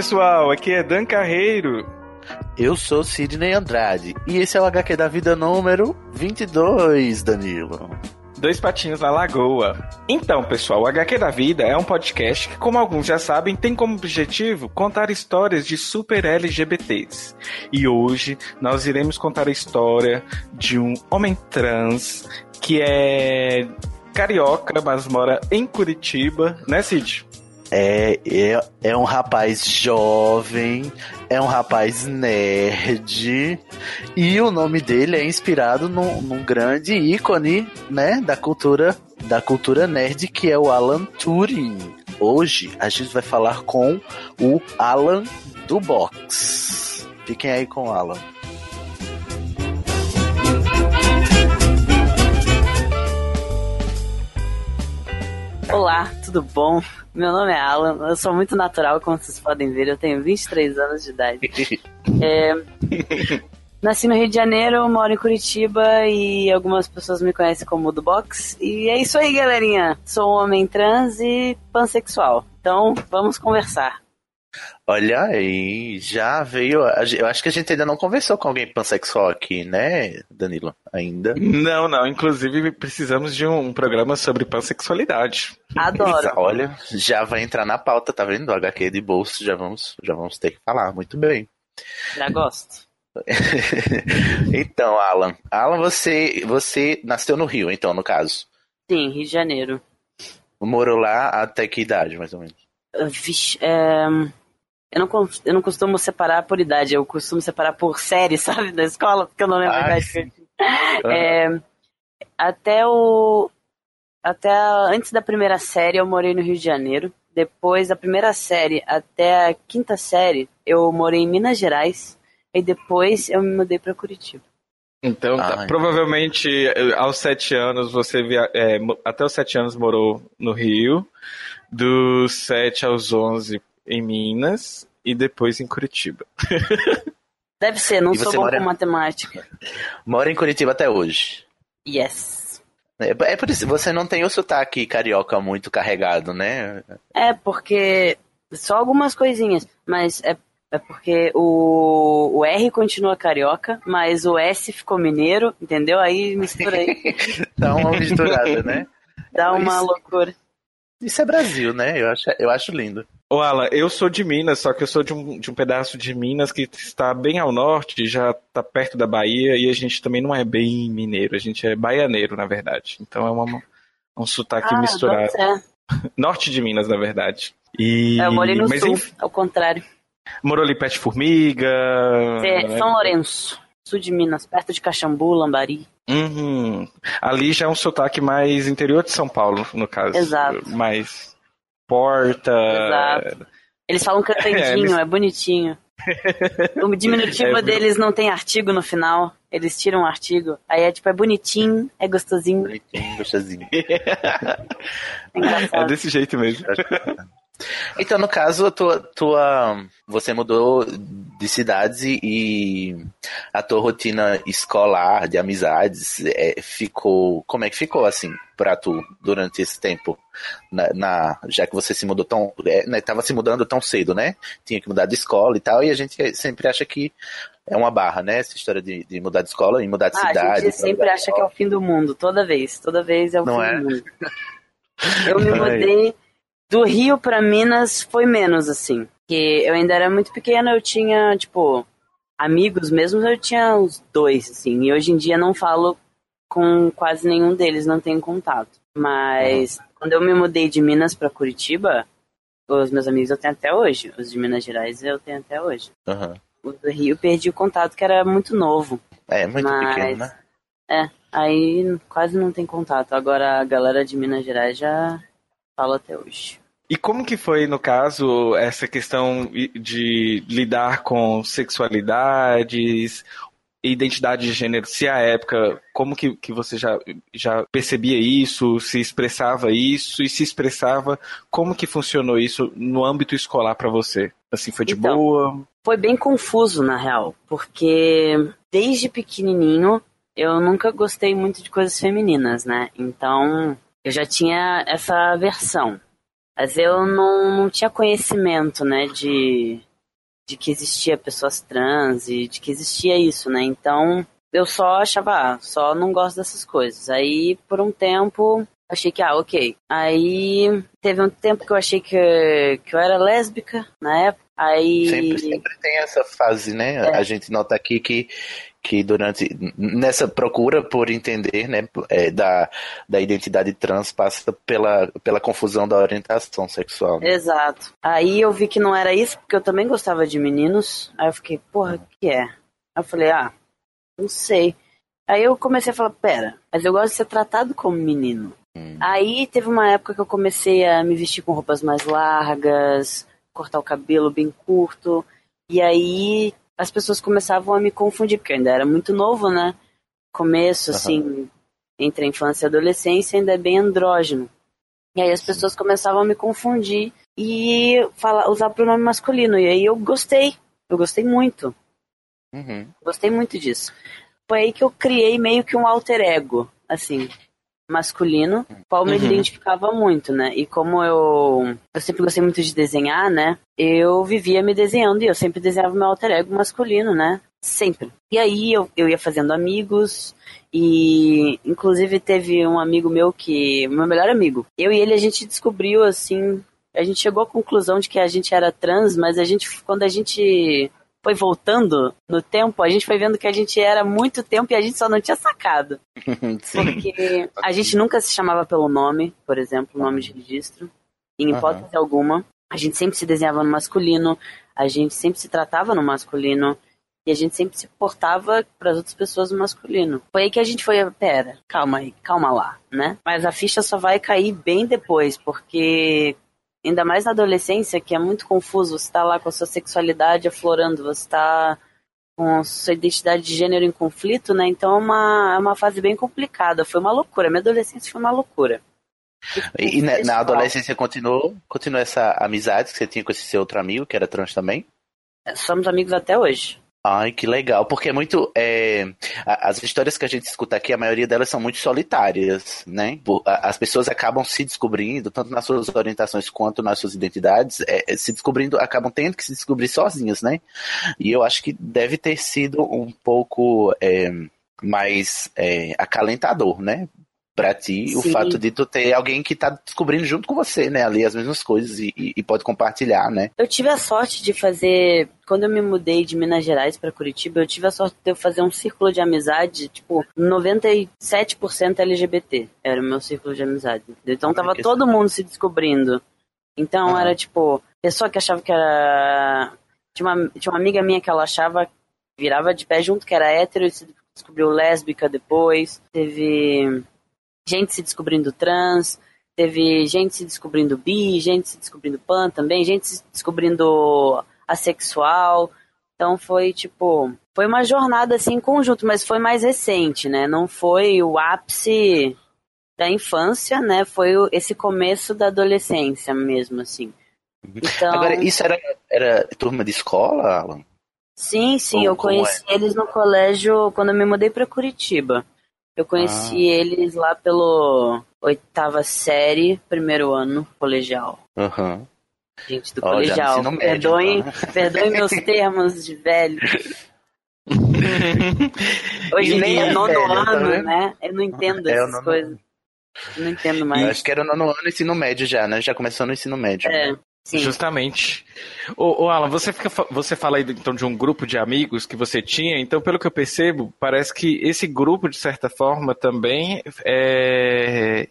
Pessoal, aqui é Dan Carreiro. Eu sou Sidney Andrade e esse é o HQ da vida número 22, Danilo. Dois patinhos na lagoa. Então, pessoal, o HQ da Vida é um podcast que, como alguns já sabem, tem como objetivo contar histórias de super LGBTs. E hoje nós iremos contar a história de um homem trans que é carioca, mas mora em Curitiba, né, Cid? É, é, é um rapaz jovem, é um rapaz nerd, e o nome dele é inspirado num, num grande ícone, né, da cultura, da cultura nerd, que é o Alan Turing. Hoje a gente vai falar com o Alan do Box. Fiquem aí com o Alan. Olá, tudo bom? Meu nome é Alan, eu sou muito natural, como vocês podem ver, eu tenho 23 anos de idade. É, nasci no Rio de Janeiro, moro em Curitiba e algumas pessoas me conhecem como do Box. E é isso aí, galerinha. Sou um homem trans e pansexual. Então, vamos conversar. Olha aí, já veio. Eu acho que a gente ainda não conversou com alguém pansexual aqui, né, Danilo? Ainda. Não, não. Inclusive, precisamos de um programa sobre pansexualidade. Adoro. Olha, já vai entrar na pauta, tá vendo? O HQ de bolso, já vamos, já vamos ter que falar. Muito bem. Já gosto. então, Alan. Alan, você, você nasceu no Rio, então, no caso. Sim, Rio de Janeiro. Morou lá até que idade, mais ou menos? Vixe, é... Eu não, eu não costumo separar por idade, eu costumo separar por série, sabe, da escola, porque eu não lembro a Ah, idade que eu tinha. É, até o. Até a- antes da primeira série eu morei no Rio de Janeiro. Depois da primeira série até a quinta série eu morei em Minas Gerais. E depois eu me mudei pra Curitiba. Então, tá. Ai. provavelmente eh, aos sete anos você via, é, até os sete anos morou no Rio, dos sete aos onze em Minas e depois em Curitiba. Deve ser, não E sou bom mora- com matemática. Mora em Curitiba até hoje. Yes. É, é por isso, você não tem o sotaque carioca muito carregado, né? É, porque. Só algumas coisinhas, mas é, é porque o, o R continua carioca, mas o S ficou mineiro, entendeu? Aí mistura aí, Dá uma misturada, né? dá uma Isso. loucura. Isso é Brasil, né? Eu acho, eu acho lindo. Ô, Alan, eu sou de Minas, só que eu sou de um, de um pedaço de Minas que está bem ao norte, já está perto da Bahia, e a gente também não é bem mineiro, a gente é baianeiro, na verdade. Então é uma, um sotaque Ah, misturado. ser. Norte de Minas, na verdade. E... É, Eu morei no Mas sul, enfim, ao contrário. morou ali perto de Formiga. É, né? São Lourenço, sul de Minas, perto de Caxambu, Lambari. Uhum. Ali já é um sotaque mais interior de São Paulo, no caso. Exato. Mais porta. Exato. Eles falam cantandinho, eles- é bonitinho. O diminutivo É, deles não tem artigo no final. Eles tiram o artigo. Aí é tipo, é bonitinho, é gostosinho, Bonitinho, gostosinho. é É desse jeito mesmo. Então, no caso, a tua, tua, você mudou de cidades e, a tua rotina escolar, de amizades, é, ficou. Como é que ficou assim pra tu durante esse tempo? Na, na- já que você se mudou tão. É, né, tava se mudando tão cedo, né? Tinha que mudar de escola e tal, e a gente sempre acha que é uma barra, né? Essa história de, de mudar de escola e mudar de Ah, cidade. a gente sempre acha que é o fim do mundo, toda vez. Toda vez é o Não fim é? do mundo. Eu me Ai. mudei do Rio pra Minas, foi menos assim. Porque eu ainda era muito pequena, eu tinha, tipo, amigos mesmo, eu tinha uns dois, assim. E hoje em dia não falo com quase nenhum deles, não tenho contato. Mas quando eu me mudei de Minas pra Curitiba, os meus amigos eu tenho até hoje. Os de Minas Gerais eu tenho até hoje. Aham. O do Rio perdi o contato, que era muito novo. É, muito Mas- pequeno, né? É, aí quase não tem contato. Agora a galera de Minas Gerais já fala até hoje. E como que foi, no caso, essa questão de lidar com sexualidades, identidade de gênero, se a época, como que, que você já, já percebia isso, se expressava isso, e se expressava, como que funcionou isso no âmbito escolar para você? Assim, foi de então, boa? Foi bem confuso, na real, porque desde pequenininho eu nunca gostei muito de coisas femininas, né? Então eu já tinha essa versão. Mas eu não, não tinha conhecimento, né, de, de que existia pessoas trans e de que existia isso, né? Então eu só achava, ah, só não gosto dessas coisas. Aí por um tempo achei que, ah, ok. Aí teve um tempo que eu achei que, que eu era lésbica na época. Aí... Sempre, sempre tem essa fase, né? É. A gente nota aqui que, que durante nessa procura por entender né, é, da, da identidade trans passa pela, pela confusão da orientação sexual. Né? Exato. Aí eu vi que não era isso, porque eu também gostava de meninos. Aí eu fiquei, porra, o que é? Aí eu falei, ah, não sei. Aí eu comecei a falar, pera, mas eu gosto de ser tratado como menino. Hum. Aí teve uma época que eu comecei a me vestir com roupas mais largas, cortar o cabelo bem curto. E aí as pessoas começavam a me confundir, porque eu ainda era muito novo, né? Começo, assim, uhum. entre a infância e a adolescência, ainda é bem andrógeno. E aí as pessoas começavam a me confundir e falar, usar pronome masculino. E aí eu gostei. Eu gostei muito. Uhum. Gostei muito disso. Foi aí que eu criei meio que um alter ego, assim masculino, qual me uhum. identificava muito, né? E como eu, eu sempre gostei muito de desenhar, né? Eu vivia me desenhando e eu sempre desenhava meu alter ego masculino, né? Sempre. E aí eu, eu ia fazendo amigos e inclusive teve um amigo meu que, meu melhor amigo, eu e ele a gente descobriu assim, a gente chegou à conclusão de que a gente era trans, mas a gente quando a gente foi voltando no tempo, a gente foi vendo que a gente era muito tempo e a gente só não tinha sacado. Porque a gente nunca se chamava pelo nome, por exemplo, nome de registro, em hipótese uhum. alguma. A gente sempre se desenhava no masculino, a gente sempre se tratava no masculino e a gente sempre se portava para as outras pessoas no masculino. Foi aí que a gente foi, pera, calma aí, calma lá, né? Mas a ficha só vai cair bem depois, porque ainda mais na adolescência, que é muito confuso, você está lá com a sua sexualidade aflorando, você está com a sua identidade de gênero em conflito, né? Então é uma, é uma fase bem complicada. Foi uma loucura. Minha adolescência foi uma loucura. E, e na, na, adolescência continuou, continuou essa amizade que você tinha com esse seu outro amigo, que era trans também? Somos amigos até hoje. Ai, que legal, porque é muito. É, as histórias que a gente escuta aqui, a maioria delas são muito solitárias, né? As pessoas acabam se descobrindo, tanto nas suas orientações quanto nas suas identidades, é, é, se descobrindo, acabam tendo que se descobrir sozinhas, né? E eu acho que deve ter sido um pouco é, mais é, acalentador, né? Para ti Sim. o fato de tu ter alguém que tá descobrindo junto com você, né, ali as mesmas coisas e, e, pode compartilhar, né? Eu tive a sorte de fazer, quando eu me mudei de Minas Gerais para Curitiba, eu tive a sorte de eu fazer um círculo de amizade, tipo, 97% LGBT era o meu círculo de amizade. Então tava todo mundo se descobrindo. Então era tipo, pessoa que achava que era tinha uma, tinha uma amiga minha que ela achava virava de pé junto que era hétero e se descobriu lésbica depois. Teve gente se descobrindo trans, teve gente se descobrindo bi, gente se descobrindo pan também, gente se descobrindo assexual. Então foi tipo, foi uma jornada assim em conjunto, mas foi mais recente, né? Não foi o ápice da infância, né? Foi esse começo da adolescência mesmo, assim. Então... Agora, isso era, era turma de escola, Alan? Sim, sim, eu conheci é? eles no colégio quando eu me mudei para Curitiba. Eu conheci ah. eles lá pelo oitava série, primeiro ano colegial. Uhum. Gente do oh, colegial, perdoem, tá? perdoem meus termos de velho. Hoje nem é nono velho, tá ano, tá né? Eu não entendo é, essas coisas. Não entendo mais. Eu acho que era nono ano ensino médio já, né? Já começou no ensino médio. É. Sim. Justamente. Ô, ô, Alan, você, fica, você fala aí então de um grupo de amigos que você tinha, então pelo que eu percebo, parece que esse grupo, de certa forma, também é,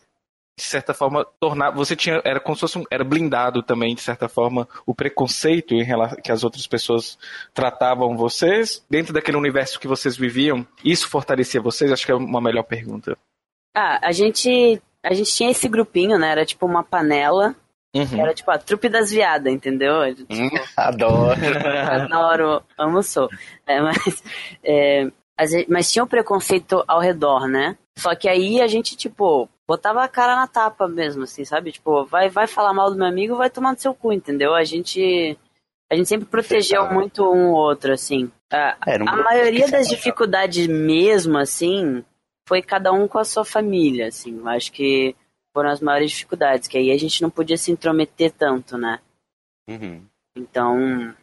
de certa forma, tornar. Você tinha. Era como se fosse um, era blindado também, de certa forma, o preconceito em relação que as outras pessoas tratavam vocês, dentro daquele universo que vocês viviam. Isso fortalecia vocês? Acho que é uma melhor pergunta. Ah, a gente. A gente tinha esse grupinho, né? Era tipo uma panela Uhum. Era tipo a trupe das viadas, entendeu? Tipo, Hum, adoro. Adoro, amo, sou. É, mas, é, mas tinha o preconceito ao redor, né? Só que aí a gente, tipo, botava a cara na tapa mesmo, assim, sabe? Tipo, vai, vai falar mal do meu amigo, vai tomar no seu cu, entendeu? A gente, a gente sempre protegeu muito um ou outro, assim. A, um a maioria das dificuldades mesmo, assim, foi cada um com a sua família, assim. Eu acho que foram as maiores dificuldades, que aí a gente não podia se intrometer tanto, né? Uhum. Então,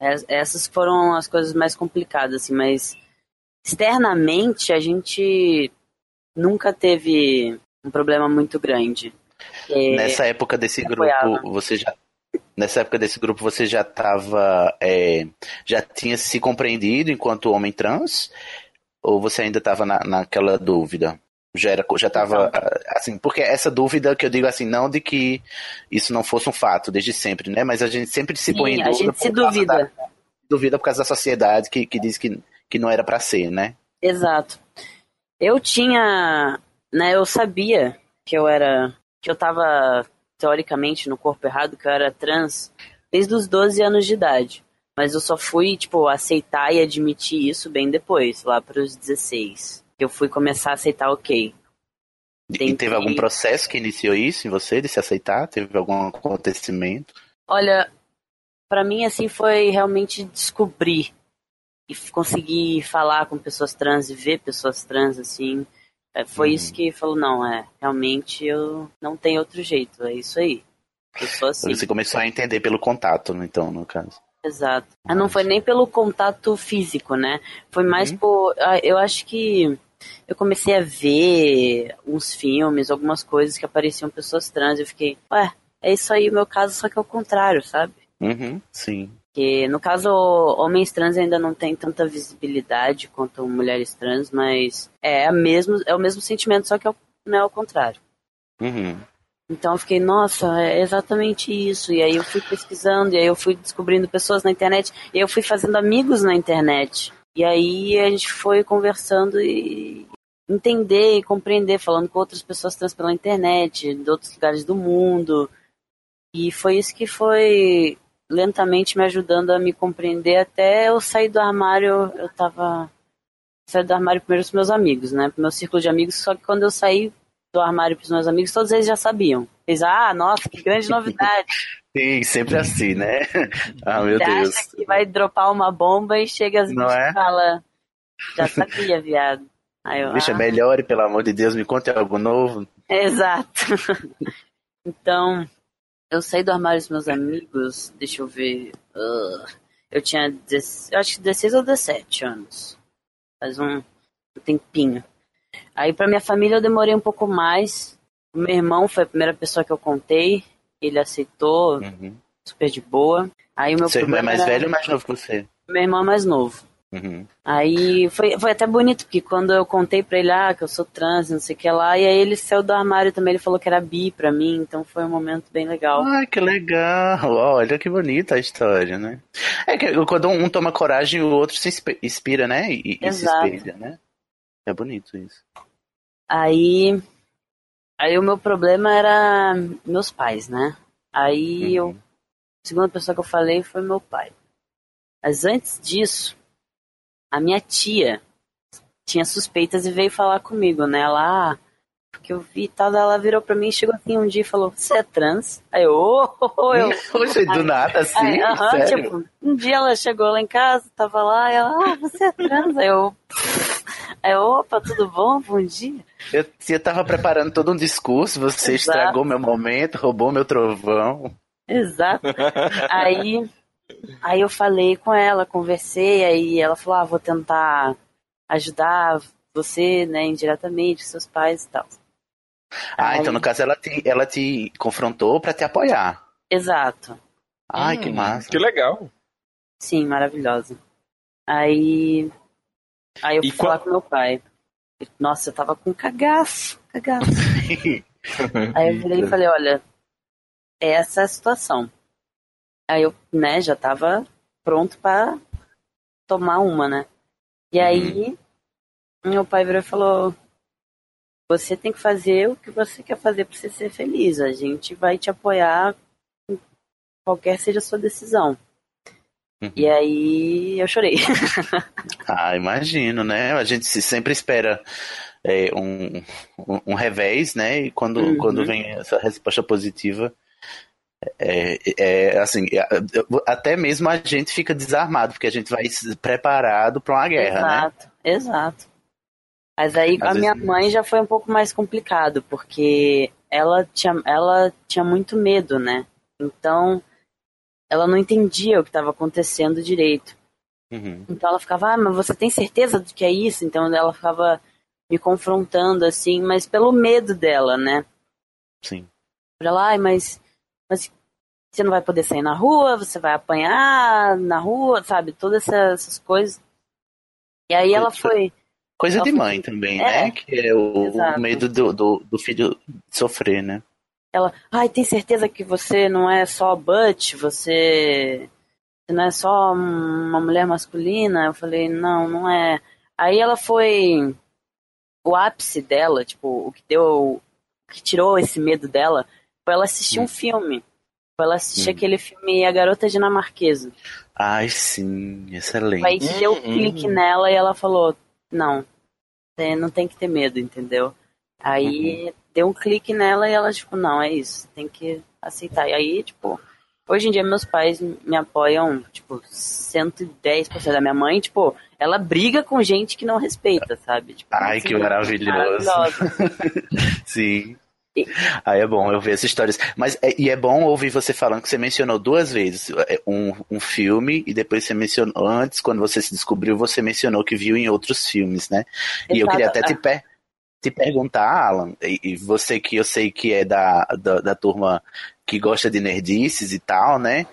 es- essas foram as coisas mais complicadas, assim, mas externamente a gente nunca teve um problema muito grande. É, Nessa época desse grupo, apoiava. você já. Nessa época desse grupo, você já estava. já tinha se compreendido enquanto homem trans? Ou você ainda estava na, naquela dúvida? Já era, já estava assim, porque essa dúvida que eu digo assim, não de que isso não fosse um fato desde sempre, né? Mas a gente sempre se põe em sim, dúvida. a gente se por causa duvida. da- duvida por causa da sociedade que, que diz que, que não era pra ser, né? Exato. Eu tinha, né, eu sabia que eu era, que eu tava teoricamente no corpo errado, que eu era trans desde os 12 anos de idade. Mas eu só fui, tipo, aceitar e admitir isso bem depois, lá pros 16. Que eu fui começar a aceitar, ok. E Tem teve que- algum processo que iniciou isso em você, de se aceitar? Teve algum acontecimento? Olha, pra mim assim foi realmente descobrir e conseguir falar com pessoas trans e ver pessoas trans assim. É, foi Uhum. isso que falou, não, é, realmente eu não tenho outro jeito, é isso aí. Eu sou assim. Você começou a entender pelo contato, né, então, no caso. Exato. Mas não foi nem pelo contato físico, né? Foi mais Uhum. por. ah, Eu acho que eu comecei a ver uns filmes, algumas coisas que apareciam pessoas trans. Eu fiquei, ué, é isso aí o meu caso, só que é o contrário, sabe? Uhum, sim. Porque, no caso, homens trans ainda não tem tanta visibilidade quanto mulheres trans, mas é, a mesmo, é o mesmo sentimento, só que é o- não é o contrário. Uhum. Então eu fiquei, nossa, é exatamente isso. E aí eu fui pesquisando, e aí eu fui descobrindo pessoas na internet, e aí eu fui fazendo amigos na internet. E aí a gente foi conversando e entender e compreender, falando com outras pessoas trans pela internet, de outros lugares do mundo. E foi isso que foi lentamente me ajudando a me compreender até eu sair do armário, eu tava saí do armário primeiro pros meus amigos, né? Pro meu círculo de amigos, só que quando eu saí do armário pros meus amigos, todos eles já sabiam. Eles, ah, nossa, que grande novidade. Sim, sempre assim, né? Ah, meu Você Deus. acha que vai dropar uma bomba e chega as bichas é? e fala, já sabia, viado. Aí eu, Bicha, ah, melhore, pelo amor de Deus, me conte algo novo. Exato. então, eu saí do armário dos meus amigos, deixa eu ver. ah, eu tinha, 16 eu acho que 16 ou 17 anos. Faz um, um tempinho. Aí pra minha família eu demorei um pouco mais. O meu irmão foi a primeira pessoa que eu contei. Ele aceitou, Uhum. super de boa. Aí o meu Seu irmão é mais era- velho ou mais novo que você? Meu irmão é mais novo. Uhum. Aí foi, foi até bonito, porque quando eu contei pra ele, ah, que eu sou trans, não sei o que lá, e aí ele saiu do armário também, ele falou que era bi pra mim, então foi um momento bem legal. Ai, que legal. Olha que bonita a história, né? É que quando um toma coragem, o outro se inspi- inspira, né? E, e se espelha, né? É bonito isso. Aí, aí o meu problema era meus pais, né? Aí eu, Uhum. a segunda pessoa que eu falei foi meu pai. Mas antes disso, a minha tia tinha suspeitas e veio falar comigo, né? Ela, ah, porque eu vi tal, ela virou pra mim, chegou assim um dia e falou, você é trans? Aí eu, oh, eu, Hoje, do nada, assim, Aí, aham, sério. tipo, um dia ela chegou lá em casa, tava lá, e ela, ah, você é trans? Aí eu, eu, opa, tudo bom? Bom dia. Eu, eu tava preparando todo um discurso, você Exato. estragou meu momento, roubou meu trovão. Exato. Aí, aí eu falei com ela, conversei, aí ela falou, ah, vou tentar ajudar você, né, indiretamente, seus pais e tal. Ah, Aí- então no caso ela te, ela te confrontou pra te apoiar. Exato. Ai, que Hum, massa. Que legal. Sim, maravilhosa. Aí, aí eu E fui falar qual- com meu pai. Nossa, eu tava com cagaço, cagaço. Aí eu virei e falei, olha, essa é a situação. Aí eu, né, já tava pronto pra tomar uma, né? E aí, meu pai virou e falou, você tem que fazer o que você quer fazer para você ser feliz. A gente vai te apoiar qualquer seja a sua decisão. Uhum. E aí eu chorei. ah, imagino, né? A gente sempre espera é, um, um, um, revés, né? E quando, uhum. quando vem essa resposta positiva, é, é, assim, é, até mesmo a gente fica desarmado, porque a gente vai preparado para uma guerra, exato, né? Exato, exato. Mas aí Às a minha mãe já foi um pouco mais complicado, porque ela tinha, ela tinha muito medo, né? Então, ela não entendia o que estava acontecendo direito. Uhum. Então ela ficava, ah, mas você tem certeza de que é isso? Então ela ficava me confrontando assim, mas pelo medo dela, né? Sim. Ela, ah, mas, mas você não vai poder sair na rua, você vai apanhar na rua, sabe? Todas essas, essas coisas. E aí ela foi. Coisa ela de mãe foi... também, é, né? Que é o, o medo do, do, do filho sofrer, né? Ela, ai, tem certeza que você não é só Butch, você, você não é só uma mulher masculina? Eu falei, não, não é. Aí ela foi o ápice dela, tipo, o que deu, o que tirou esse medo dela, foi ela assistir hum. um filme. Foi ela assistir hum. aquele filme A Garota Dinamarquesa. Ai, sim, excelente. Aí deu um clique nela e ela falou, não, não tem que ter medo, entendeu? Aí uhum deu um clique nela e ela, tipo, não, é isso, tem que aceitar. E aí, tipo, hoje em dia meus pais me apoiam, tipo, 110% da minha mãe, tipo, ela briga com gente que não respeita, sabe? Tipo, Ai, assim, que maravilhoso. Sim. E... Aí é bom eu ver essas histórias. Mas é, e é bom ouvir você falando que você mencionou duas vezes é, um, um filme e depois você mencionou, antes, quando você se descobriu, você mencionou que viu em outros filmes, né? Exato. E eu queria até te é. per te perguntar, Alan, e, você que eu sei que é da, da, da turma que gosta de nerdices e tal, né?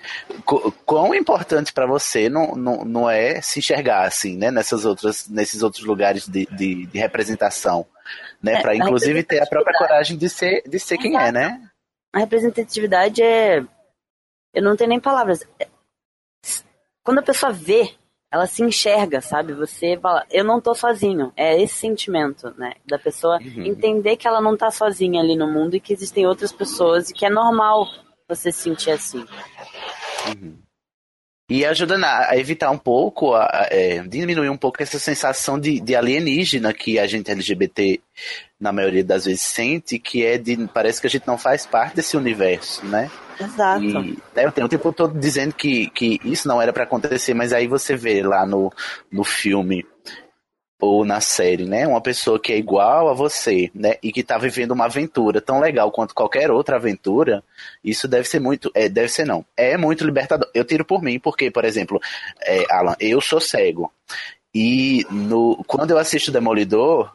Quão importante para você não, não, não é se enxergar assim, né? Nessas outras, nesses outros lugares de, de, de representação, né? É, para inclusive ter a própria coragem de ser, de ser quem é, né? A representatividade é, eu não tenho nem palavras. É, quando a pessoa vê ela se enxerga, sabe? Você fala, eu não tô sozinho. É esse sentimento, né? Da pessoa uhum. entender que ela não tá sozinha ali no mundo e que existem outras pessoas e que é normal você se sentir assim. Uhum. E ajudando a evitar um pouco, a, a é, diminuir um pouco essa sensação de, de, alienígena que a gente LGBT, na maioria das vezes, sente, que é de. Parece que a gente não faz parte desse universo, né? Exato. E, eu tenho o tempo todo dizendo que, que isso não era para acontecer, mas aí você vê lá no, no filme ou na série, né? Uma pessoa que é igual a você, né? E que tá vivendo uma aventura tão legal quanto qualquer outra aventura, isso deve ser muito, é, deve ser não, é muito libertador. Eu tiro por mim, porque, por exemplo, é, Alan, eu sou cego. E no, quando eu assisto Demolidor,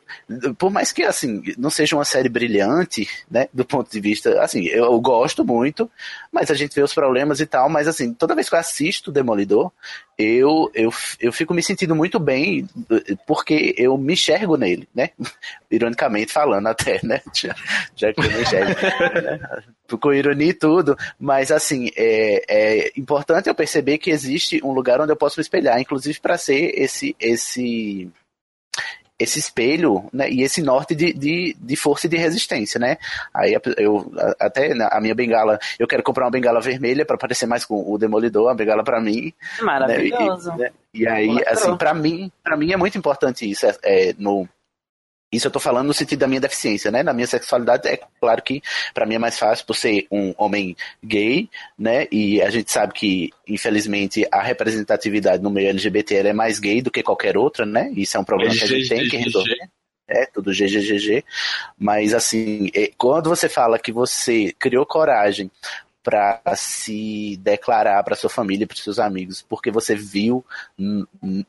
por mais que assim não seja uma série brilhante, né, do ponto de vista, assim, eu, eu, gosto muito, mas a gente vê os problemas e tal, mas assim, toda vez que eu assisto Demolidor, eu, eu, eu fico me sentindo muito bem porque eu me enxergo nele, né? Ironicamente falando até, né? Já, já que eu me enxergo. né? Com ironia e tudo, mas assim, é, é importante eu perceber que existe um lugar onde eu posso me espelhar, inclusive para ser esse esse esse espelho né, e esse norte de, de, de, força e de resistência, né? Aí eu até a minha bengala, eu quero comprar uma bengala vermelha para parecer mais com o demolidor, uma bengala para mim. Maravilhoso. Né? E, né? e, aí, assim, para mim, para mim é muito importante isso é, é no isso eu tô falando no sentido da minha deficiência, né? Na minha sexualidade, é claro que para mim é mais fácil por ser um homem gay, né? E a gente sabe que, infelizmente, a representatividade no meio LGBT é mais gay do que qualquer outra, né? Isso é um problema que a gente tem que resolver. É, tudo GGGG. Mas, assim, é, quando você fala que você criou coragem para se declarar para sua família, para seus amigos, porque você viu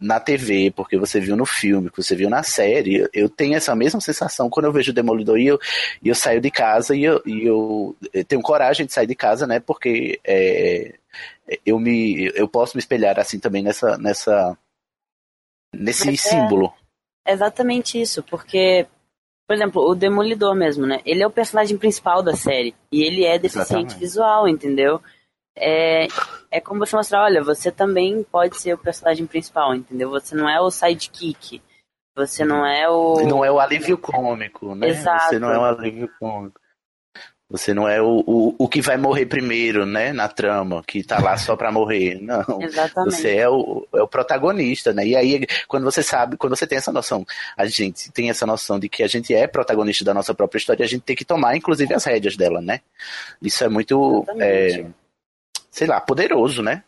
na TV, porque você viu no filme, porque você viu na série. Eu tenho essa mesma sensação quando eu vejo o Demolidor e eu, e eu saio de casa e eu, e eu, eu tenho coragem de sair de casa, né? Porque é, eu me eu posso me espelhar assim também nessa nessa nesse Mas símbolo. É exatamente isso, porque por exemplo, o Demolidor mesmo, né? Ele é o personagem principal da série. E ele é deficiente Exatamente. visual, entendeu? É, é como você mostrar, olha, você também pode ser o personagem principal, entendeu? Você não é o sidekick. Você não é o. Não é o alívio cômico, né? Exato. Você não é o alívio cômico. Você não é o, o, o que vai morrer primeiro, né? Na trama, que tá lá só pra morrer. Não. Exatamente. Você é o, é o protagonista, né? E aí, quando você sabe, quando você tem essa noção, a gente tem essa noção de que a gente é protagonista da nossa própria história, a gente tem que tomar, inclusive, as rédeas dela, né? Isso é muito, é, sei lá, poderoso, né?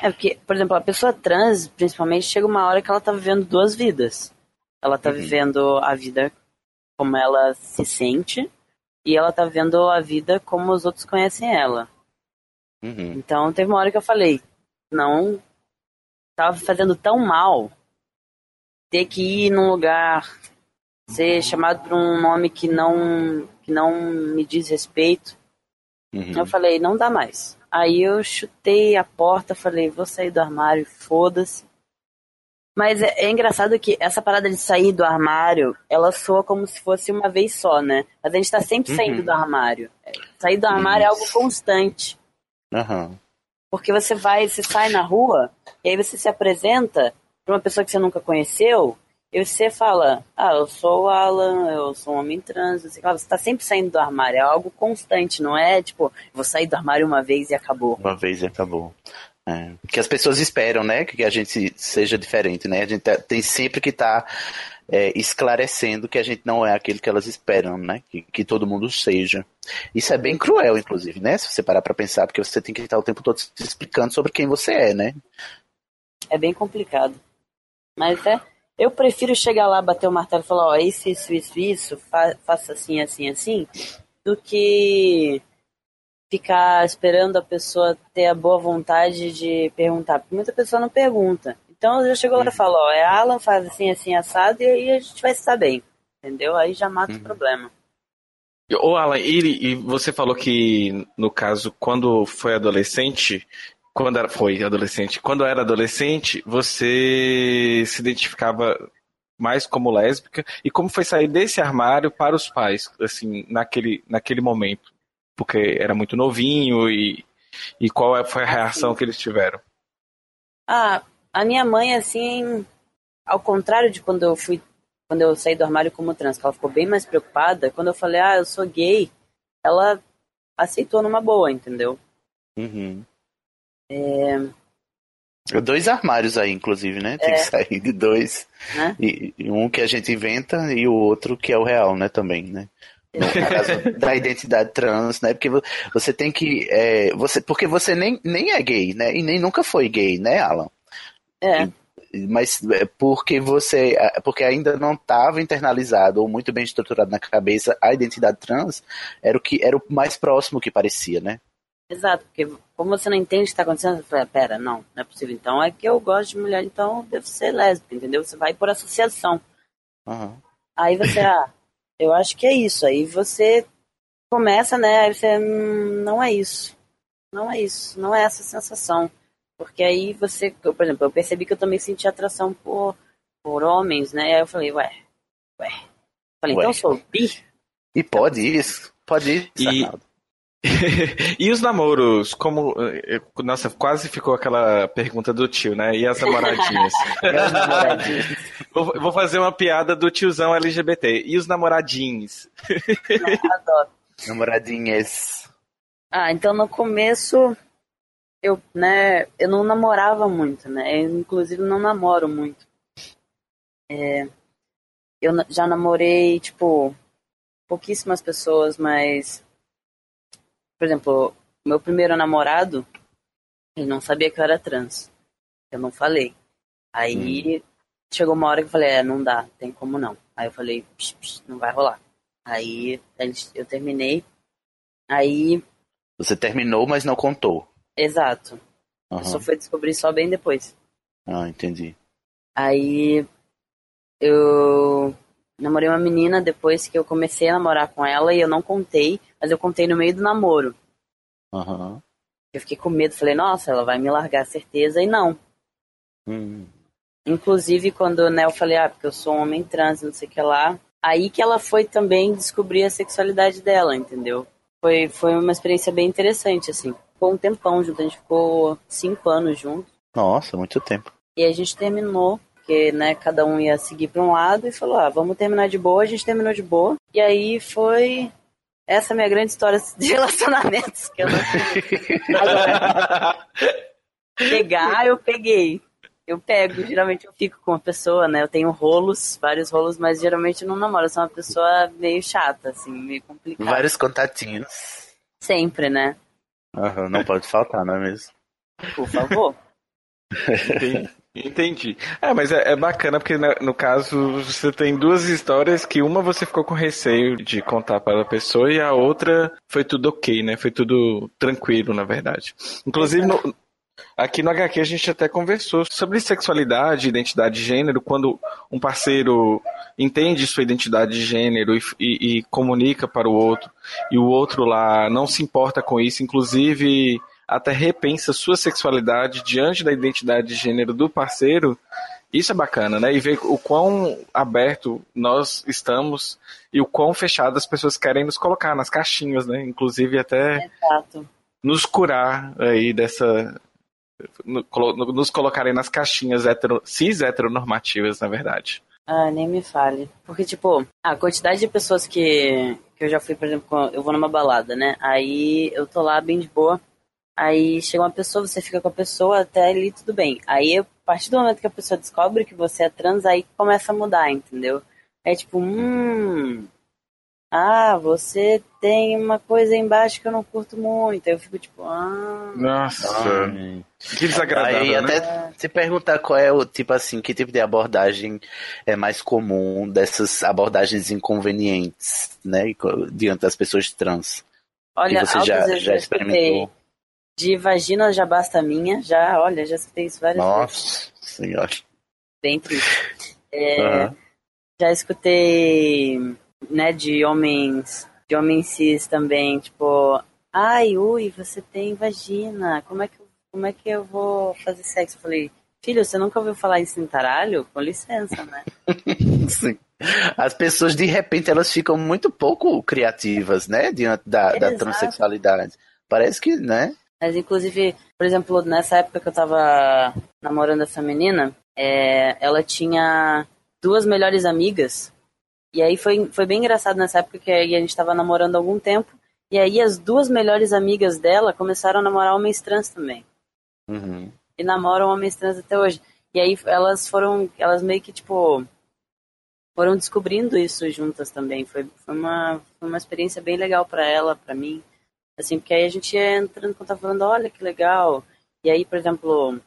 É porque, por exemplo, a pessoa trans, principalmente, chega uma hora que ela tá vivendo duas vidas. Ela tá Uhum. vivendo a vida como ela se sente e ela tá vivendo a vida como os outros conhecem ela. Uhum. Então teve uma hora que eu falei, não tava fazendo tão mal ter que ir num lugar, ser chamado por um nome que não que não me diz respeito. Uhum. Eu falei, não dá mais. Aí eu chutei a porta, falei, vou sair do armário, foda-se. Mas é, é engraçado que essa parada de sair do armário, ela soa como se fosse uma vez só, né? Mas a gente tá sempre Uhum. saindo do armário. Sair do armário é algo Isso. constante. Aham. Porque você vai, você sai na rua, e aí você se apresenta pra uma pessoa que você nunca conheceu, e você fala, ah, eu sou o Alan, eu sou um homem trans, lá. você tá sempre saindo do armário, é algo constante, não é tipo, vou sair do armário uma vez e acabou. Uma vez e acabou. É. Que as pessoas esperam, né? Que a gente seja diferente, né? A gente tá- tem sempre que estar esclarecendo que a gente não é aquele que elas esperam, né? Que, que todo mundo seja. Isso é bem cruel, inclusive, né? Se você parar pra pensar, porque você tem que estar o tempo todo se explicando sobre quem você é, né? É bem complicado. Mas é, eu prefiro chegar lá, bater o martelo e falar, ó, isso, isso, isso, isso, fa faça assim, assim, assim, do que ficar esperando a pessoa ter a boa vontade de perguntar. Porque muita pessoa não pergunta. Então eu já chego lá e falo, ó, é Alan, faz assim, assim, assado, e aí a gente vai se dar bem. Entendeu? Aí já mata o problema. Ô, Alan, e, e você falou que, no caso, quando foi adolescente, quando era, foi adolescente, quando era adolescente, você se identificava mais como lésbica, e como foi sair desse armário para os pais, assim, naquele, naquele momento? Porque era muito novinho, e, e qual foi a reação que eles tiveram? Ah, a minha mãe, assim, ao contrário de quando eu fui, quando eu saí do armário como trans, que ela ficou bem mais preocupada, quando eu falei, ah, eu sou gay, ela aceitou numa boa, entendeu? Uhum. É, Dois armários aí, inclusive, né? Tem É. que sair de dois. Né? E, e um que a gente inventa e o outro que é o real, né? Também, né? Caso da identidade trans, né? Porque vo- você tem que. é, você, porque você nem, nem é gay, né? E nem nunca foi gay, né, Alan? é, Mas é porque você. é, Porque ainda não estava internalizado ou muito bem estruturado na cabeça a identidade trans, era o que era o mais próximo que parecia, né? exato, porque como você não entende o que está acontecendo, você fala, pera, não, não é possível. Então é que eu gosto de mulher, então eu devo ser lésbica, entendeu? Você vai por associação. Aham. Aí você, ah, eu acho que é isso. Aí você começa, né? Aí você, hum, não é isso. Não é isso. Não é essa sensação. Porque aí você, eu, por exemplo, eu percebi que eu também senti atração por, por homens, né? Aí eu falei, ué, ué. Falei, Ué. então eu sou bi? E pode ir, pode ir, E-. e os namoros, como. eh, Nossa, quase ficou aquela pergunta do tio, né? E as namoradinhas? vou, vou fazer uma piada do tiozão LGBT. E os namoradinhos? Adoro. Namoradinhas. Ah, então no começo eu, né, eu não namorava muito, né? Eu, inclusive não namoro muito. É, eu já namorei, tipo, pouquíssimas pessoas, mas por exemplo, meu primeiro namorado, ele não sabia que eu era trans. Eu não falei. Aí chegou uma hora que eu falei, é, não dá, tem como não. Aí eu falei, psh, não vai rolar. Aí eu terminei. Aí, Você terminou, mas não contou. exato. Aham. Eu só fui descobrir só bem depois. Ah, entendi. Aí eu namorei uma menina depois que eu comecei a namorar com ela e eu não contei, mas eu contei no meio do namoro. Aham. Eu fiquei com medo, falei, nossa, ela vai me largar, certeza, e não. Hum. Inclusive, quando né, eu falei, ah, porque eu sou um homem trans, não sei o que lá, aí que ela foi também descobrir a sexualidade dela, entendeu? Foi, foi uma experiência bem interessante, assim. Ficou um tempão junto, a gente ficou cinco anos juntos. Nossa, muito tempo. E a gente terminou, porque, né, cada um ia seguir para um lado e falou, ah, vamos terminar de boa, a gente terminou de boa. E aí foi essa é a minha grande história de relacionamentos que eu não pegar, eu peguei. Eu pego, geralmente eu fico com uma pessoa, né? Eu tenho rolos, vários rolos, mas geralmente eu não namoro. Eu sou uma pessoa meio chata, assim, meio complicada. Vários contatinhos. Sempre, né? Uhum, não pode faltar, não é mesmo? Por favor. Entendi. Entendi. É, mas é, é bacana porque no, no caso você tem duas histórias que uma você ficou com receio de contar para a pessoa e a outra foi tudo ok, né? Foi tudo tranquilo, na verdade. Inclusive, no, aqui no HQ a gente até conversou sobre sexualidade, identidade de gênero, quando um parceiro entende sua identidade de gênero e, e, e comunica para o outro, e o outro lá não se importa com isso, inclusive até repensa sua sexualidade diante da identidade de gênero do parceiro, isso é bacana, né? E ver o quão aberto nós estamos e o quão fechado as pessoas querem nos colocar nas caixinhas, né? Inclusive até Exato. nos curar aí dessa. nos colocarem nas caixinhas hetero, cis heteronormativas, na verdade. Ah, nem me fale. Porque, tipo, a quantidade de pessoas que, que eu já fui, por exemplo, eu vou numa balada, né? Aí eu tô lá bem de boa. Aí chega uma pessoa, você fica com a pessoa, até ali tudo bem. Aí, a partir do momento que a pessoa descobre que você é trans, aí começa a mudar, entendeu? É tipo, hum. Ah, você tem uma coisa embaixo que eu não curto muito. Aí eu fico tipo, ah. Nossa. Que desagradável. Aí né? até se perguntar qual é o tipo assim, que tipo de abordagem é mais comum dessas abordagens inconvenientes, né? Diante das pessoas trans. Olha, que você já, já experimentou. De vagina já basta minha, já, olha, já escutei isso várias Nossa vezes. senhora. Bem triste. É, Uhum. Já escutei, né, de homens, de homens cis também, tipo, ai, ui, você tem vagina, como é que, como é que eu vou fazer sexo? Eu falei, filho, você nunca ouviu falar em cintaralho? Com licença, né? Sim. As pessoas, de repente, elas ficam muito pouco criativas, né? Diante da, da transexualidade. Parece que, né? Mas, inclusive, por exemplo, nessa época que eu tava namorando essa menina, é, ela tinha duas melhores amigas. E aí foi, foi bem engraçado nessa época que a gente tava namorando há algum tempo. E aí as duas melhores amigas dela começaram a namorar homens trans também. Uhum. E namoram homens trans até hoje. E aí elas foram, elas meio que, tipo, foram descobrindo isso juntas também. Foi, foi, uma, foi uma experiência bem legal pra ela, pra mim. Assim, porque aí a gente ia entrando quando tava falando, olha que legal. E aí, por exemplo,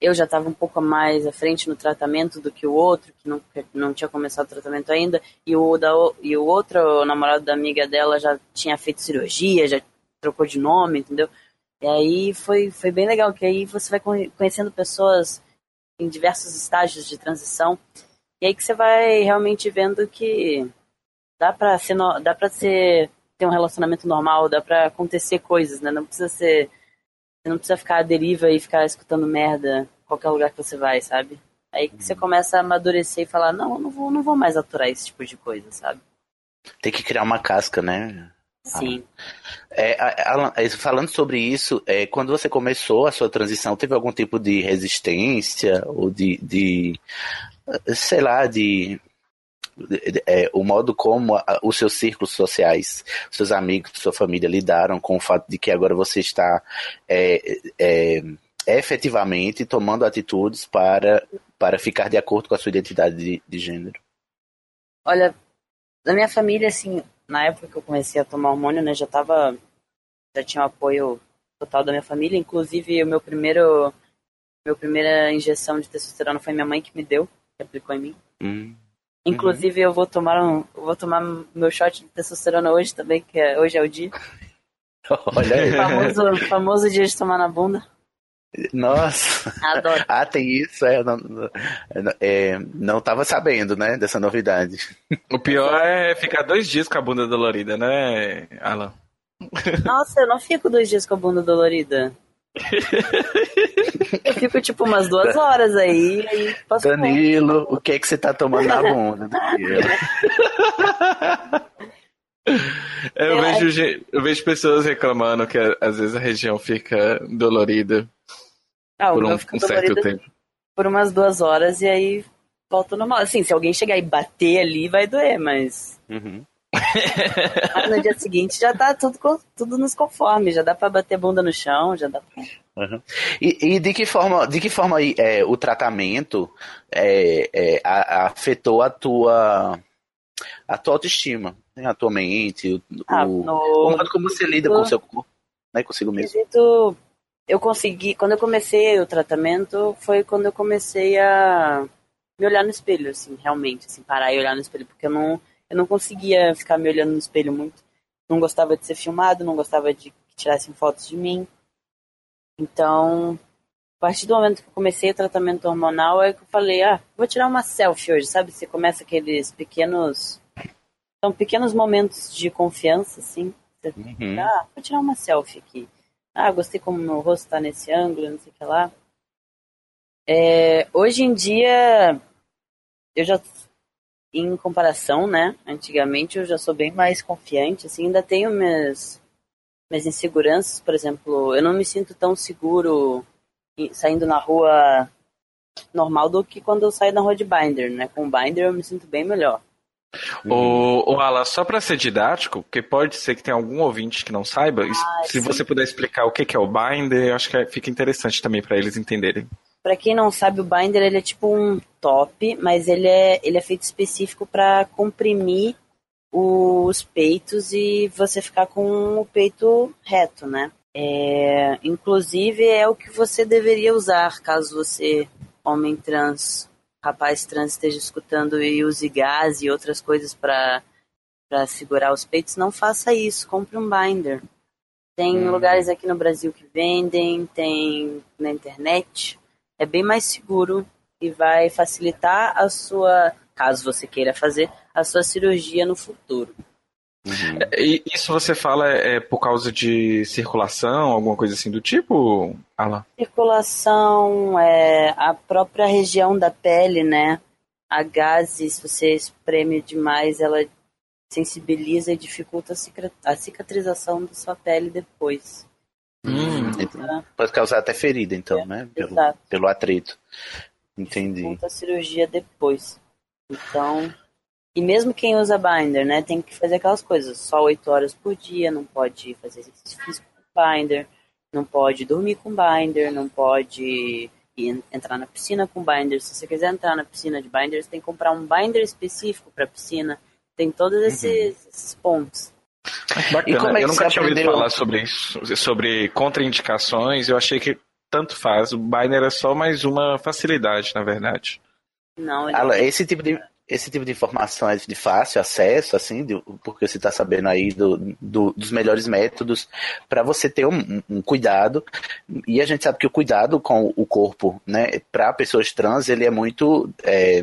eu já estava um pouco mais à frente no tratamento do que o outro, que não, que não tinha começado o tratamento ainda, e o, da, e o outro o namorado da amiga dela já tinha feito cirurgia, já trocou de nome, entendeu? E aí foi, foi bem legal, que aí você vai conhe- conhecendo pessoas em diversos estágios de transição, e aí que você vai realmente vendo que dá pra ser, dá pra ser, ter um relacionamento normal, dá pra acontecer coisas, né? Não precisa ser você não precisa ficar à deriva e ficar escutando merda em qualquer lugar que você vai, sabe? Aí que você começa a amadurecer e falar, não, eu não vou, não vou mais aturar esse tipo de coisa, sabe? Tem que criar uma casca, né? Sim. É, a- Alan, é, falando sobre isso, é, quando você começou a sua transição, teve algum tipo de resistência ou de, de sei lá, de- é, o modo como a- os seus círculos sociais, seus amigos, sua família lidaram com o fato de que agora você está é, é, efetivamente tomando atitudes para, para ficar de acordo com a sua identidade de, de gênero. Olha, na minha família, assim, na época que eu comecei a tomar hormônio, né, já tava, já tinha o apoio total da minha família, inclusive o meu primeiro, meu primeira injeção de testosterona foi minha mãe que me deu, que aplicou em mim. Hum. Inclusive eu vou tomar um, eu vou tomar meu shot de testosterona hoje também, que é- hoje é o dia. Olha aí. Famoso, famoso dia de tomar na bunda. Nossa. Adoro. Ah, tem isso, é, não, não- é, não tava sabendo, né, dessa novidade. O pior é ficar dois dias com a bunda dolorida, né, Alan? Nossa, eu não fico dois dias com a bunda dolorida. Eu fico tipo umas duas horas aí, aí Danilo, o que é que você tá tomando na bunda? Eu vejo, eu vejo pessoas reclamando que às vezes a região fica dolorida Ah, o por um, um certo dolorido. tempo. por umas duas horas e aí volta normal. Assim, se alguém chegar e bater ali, vai doer, mas. Uhum. Mas no dia seguinte já tá tudo, tudo nos conformes, já dá pra bater bunda no chão, já dá pra. Uhum. E, e, de que forma, de que forma é, o tratamento é, é, afetou a tua, a tua autoestima, né? a tua mente, o, Ah, o, no- o modo como você lida com o seu corpo, né? Consigo mesmo. quesito, eu consegui, quando eu comecei o tratamento, foi quando eu comecei a me olhar no espelho, assim, realmente, assim, parar e olhar no espelho, porque eu não, eu não conseguia ficar me olhando no espelho muito. Não gostava de ser filmado, não gostava de que tirassem fotos de mim. Então, a partir do momento que eu comecei o tratamento hormonal, é que eu falei, ah, vou tirar uma selfie hoje, sabe? Você começa aqueles pequenos, são pequenos momentos de confiança, assim. Você Uhum. ah, vou tirar uma selfie aqui. Ah, gostei como meu rosto tá nesse ângulo, não sei o que lá. É, hoje em dia, eu já, em comparação, né? Antigamente eu já sou bem mais confiante, assim, ainda tenho minhas, minhas inseguranças, por exemplo, eu não me sinto tão seguro saindo na rua normal do que quando eu saio na rua de binder, né? Com binder eu me sinto bem melhor. O, o Alan, só para ser didático, porque pode ser que tenha algum ouvinte que não saiba, e se sim. você puder explicar o que que é o binder, eu acho que é- fica interessante também para eles entenderem. Pra quem não sabe, o binder ele é tipo um top, mas ele é, ele é feito específico para comprimir os peitos e você ficar com o peito reto, né? É, inclusive é o que você deveria usar caso você, homem trans, rapaz trans, esteja escutando e use gás e outras coisas para para segurar os peitos. Não faça isso, compre um binder. Tem Hum. lugares aqui no Brasil que vendem, tem na internet é bem mais seguro e vai facilitar a sua, caso você queira fazer, a sua cirurgia no futuro. Uhum. Isso você fala é, é por causa de circulação, alguma coisa assim do tipo, Alan? Circulação, é, a própria região da pele, né? A gases, se você espreme demais, ela sensibiliza e dificulta a cicatrização da sua pele depois. Hum, pode causar até ferida, então, né? Pelo, Exato. pelo atrito. Entendi. Dificulta a cirurgia depois. Então, e mesmo quem usa binder, né, tem que fazer aquelas coisas, só 8 horas por dia, não pode fazer exercício físico com binder, não pode dormir com binder, não pode entrar na piscina com binder. Se você quiser entrar na piscina de binder, você tem que comprar um binder específico para piscina. Tem todos esses, esses pontos. Bacana. E como é que eu nunca você tinha ouvido aprendeu? falar sobre isso, sobre contraindicações. Eu achei que tanto faz. O binder é só mais uma facilidade, na verdade. Não, ele- Alan, esse tipo de esse tipo de informação é de fácil acesso, assim, de- porque você está sabendo aí do, do- dos melhores métodos para você ter um, um cuidado. E a gente sabe que o cuidado com o corpo, né, para pessoas trans, ele é muito é,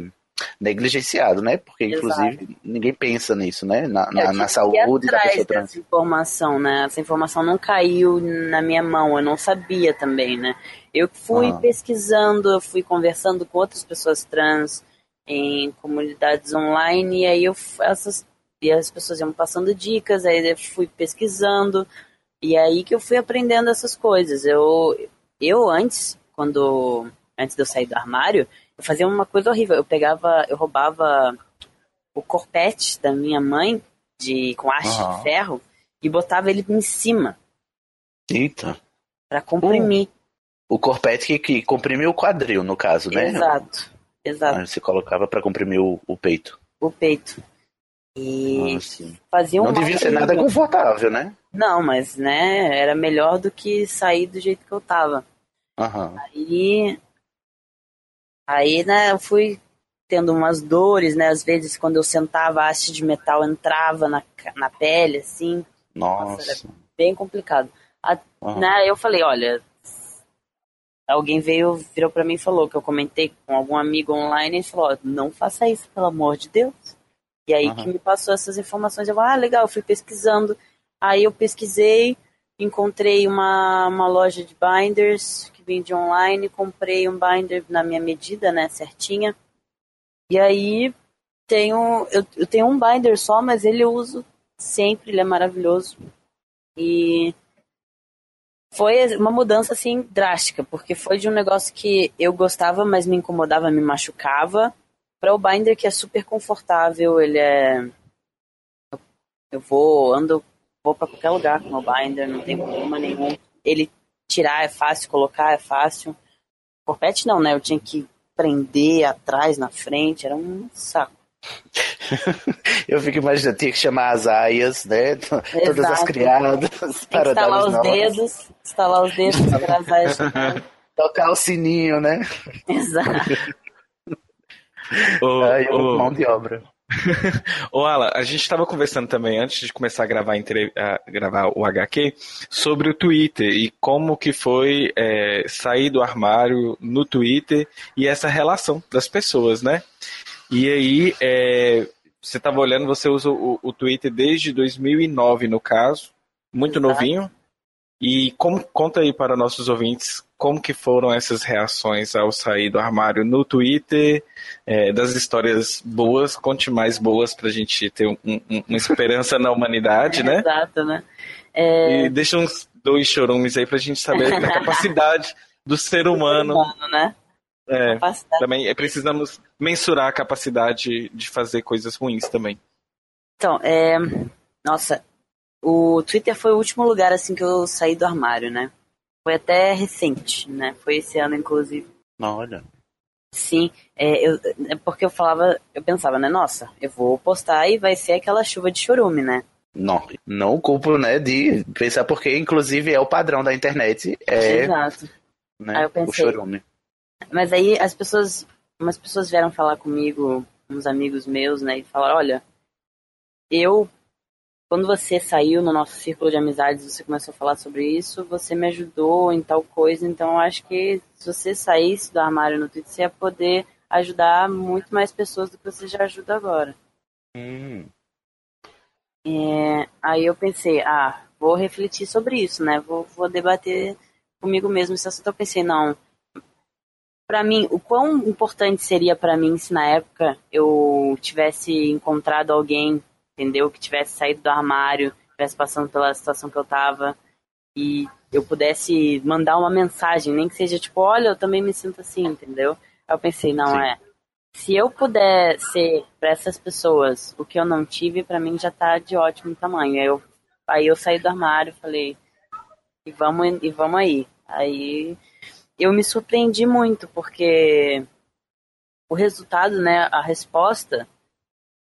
negligenciado, né? Porque, Exato. inclusive, ninguém pensa nisso, né? Na, na, na saúde da pessoa trans. dessa informação, né? Essa informação não caiu na minha mão, eu não sabia também, né? Eu fui Ah. pesquisando, eu fui conversando com outras pessoas trans em comunidades online, e aí eu, essas, e as pessoas iam passando dicas, aí eu fui pesquisando, e aí que eu fui aprendendo essas coisas. Eu, eu antes, quando antes de eu sair do armário, eu fazia uma coisa horrível. Eu pegava, eu roubava o corpete da minha mãe de com haste Aham. de ferro e botava ele em cima Eita. para comprimir. O corpete que, que comprime o quadril, no caso, né? Exato, exato, Você colocava para comprimir o, o peito. o peito. E Ah, fazia um Não devia ser nada confortável, né? Não, mas né, era melhor do que sair do jeito que eu tava. Aham. Aí, aí, né, eu fui tendo umas dores, né? Às vezes quando eu sentava, a haste de metal entrava na, na pele, assim, Nossa. bem complicado. A- Aham. né, eu falei, olha, alguém veio, virou pra mim e falou que eu comentei com algum amigo online e falou, não faça isso, pelo amor de Deus. E aí Aham. que me passou essas informações, eu falei, ah, legal, eu fui pesquisando. Aí eu pesquisei, encontrei uma, uma loja de binders vende online, comprei um binder na minha medida, né, certinha. E aí tenho, eu, eu tenho um binder só, mas ele eu uso sempre, ele é maravilhoso. E foi uma mudança assim drástica, porque foi de um negócio que eu gostava, mas me incomodava, me machucava, para o binder que é super confortável, ele é eu vou ando vou para qualquer lugar com o binder, não tem problema nenhum. Ele tirar é fácil, colocar é fácil. Corpete não, né? Eu tinha que prender atrás, na frente, era um saco. Eu fico imaginando, tinha que chamar as aias, né? Exato. Todas as criadas. Para instalar os novas. dedos, instalar os dedos para as aias. Tocar o sininho, né? Exato. Ô, Aí, ô, mão de obra. Ô, Ala, a gente estava conversando também antes de começar a gravar, a gravar o HQ sobre o Twitter e como que foi é, sair do armário no Twitter e essa relação das pessoas, né? E aí, é, você estava olhando, você usa o, o, Twitter desde 2009, no caso, muito Exato. novinho. E como conta aí para nossos ouvintes como que foram essas reações ao sair do armário no Twitter, é, das histórias boas, conte mais boas para a gente ter um, um, uma esperança na humanidade, né? Exato, né? É... E deixa uns dois chorumes aí para a gente saber da capacidade do ser humano, humano né? É, também precisamos mensurar a capacidade de fazer coisas ruins também. Então, é, nossa, o Twitter foi o último lugar assim que eu saí do armário, né? Foi até recente, né? Foi esse ano, inclusive. Olha. Sim, é, eu, é porque eu falava, eu pensava, né? Nossa, eu vou postar e vai ser aquela chuva de chorume, né? Não, não culpo, né, de pensar porque, inclusive, é o padrão da internet. É, Exato. Né, aí eu pensei, o chorume. Mas aí as pessoas, umas pessoas vieram falar comigo, uns amigos meus, né, e falaram, olha, eu, quando você saiu no nosso círculo de amizades, você começou a falar sobre isso, você me ajudou em tal coisa, então eu acho que se você saísse do armário no Twitter, você ia poder ajudar muito mais pessoas do que você já ajuda agora. Hum. É, aí eu pensei, ah, vou refletir sobre isso, né? Vou, vou debater comigo mesmo esse assunto. Eu pensei, não, para mim, o quão importante seria para mim se na época eu tivesse encontrado alguém, entendeu? Que tivesse saído do armário, tivesse passando pela situação que eu tava e eu pudesse mandar uma mensagem, nem que seja tipo, olha, eu também me sinto assim, entendeu? Aí eu pensei, não Sim. é. Se eu puder ser para essas pessoas o que eu não tive, para mim já tá de ótimo tamanho. Aí eu, aí eu saí do armário, falei, e vamos, e vamos aí. Aí eu me surpreendi muito, porque o resultado, né, a resposta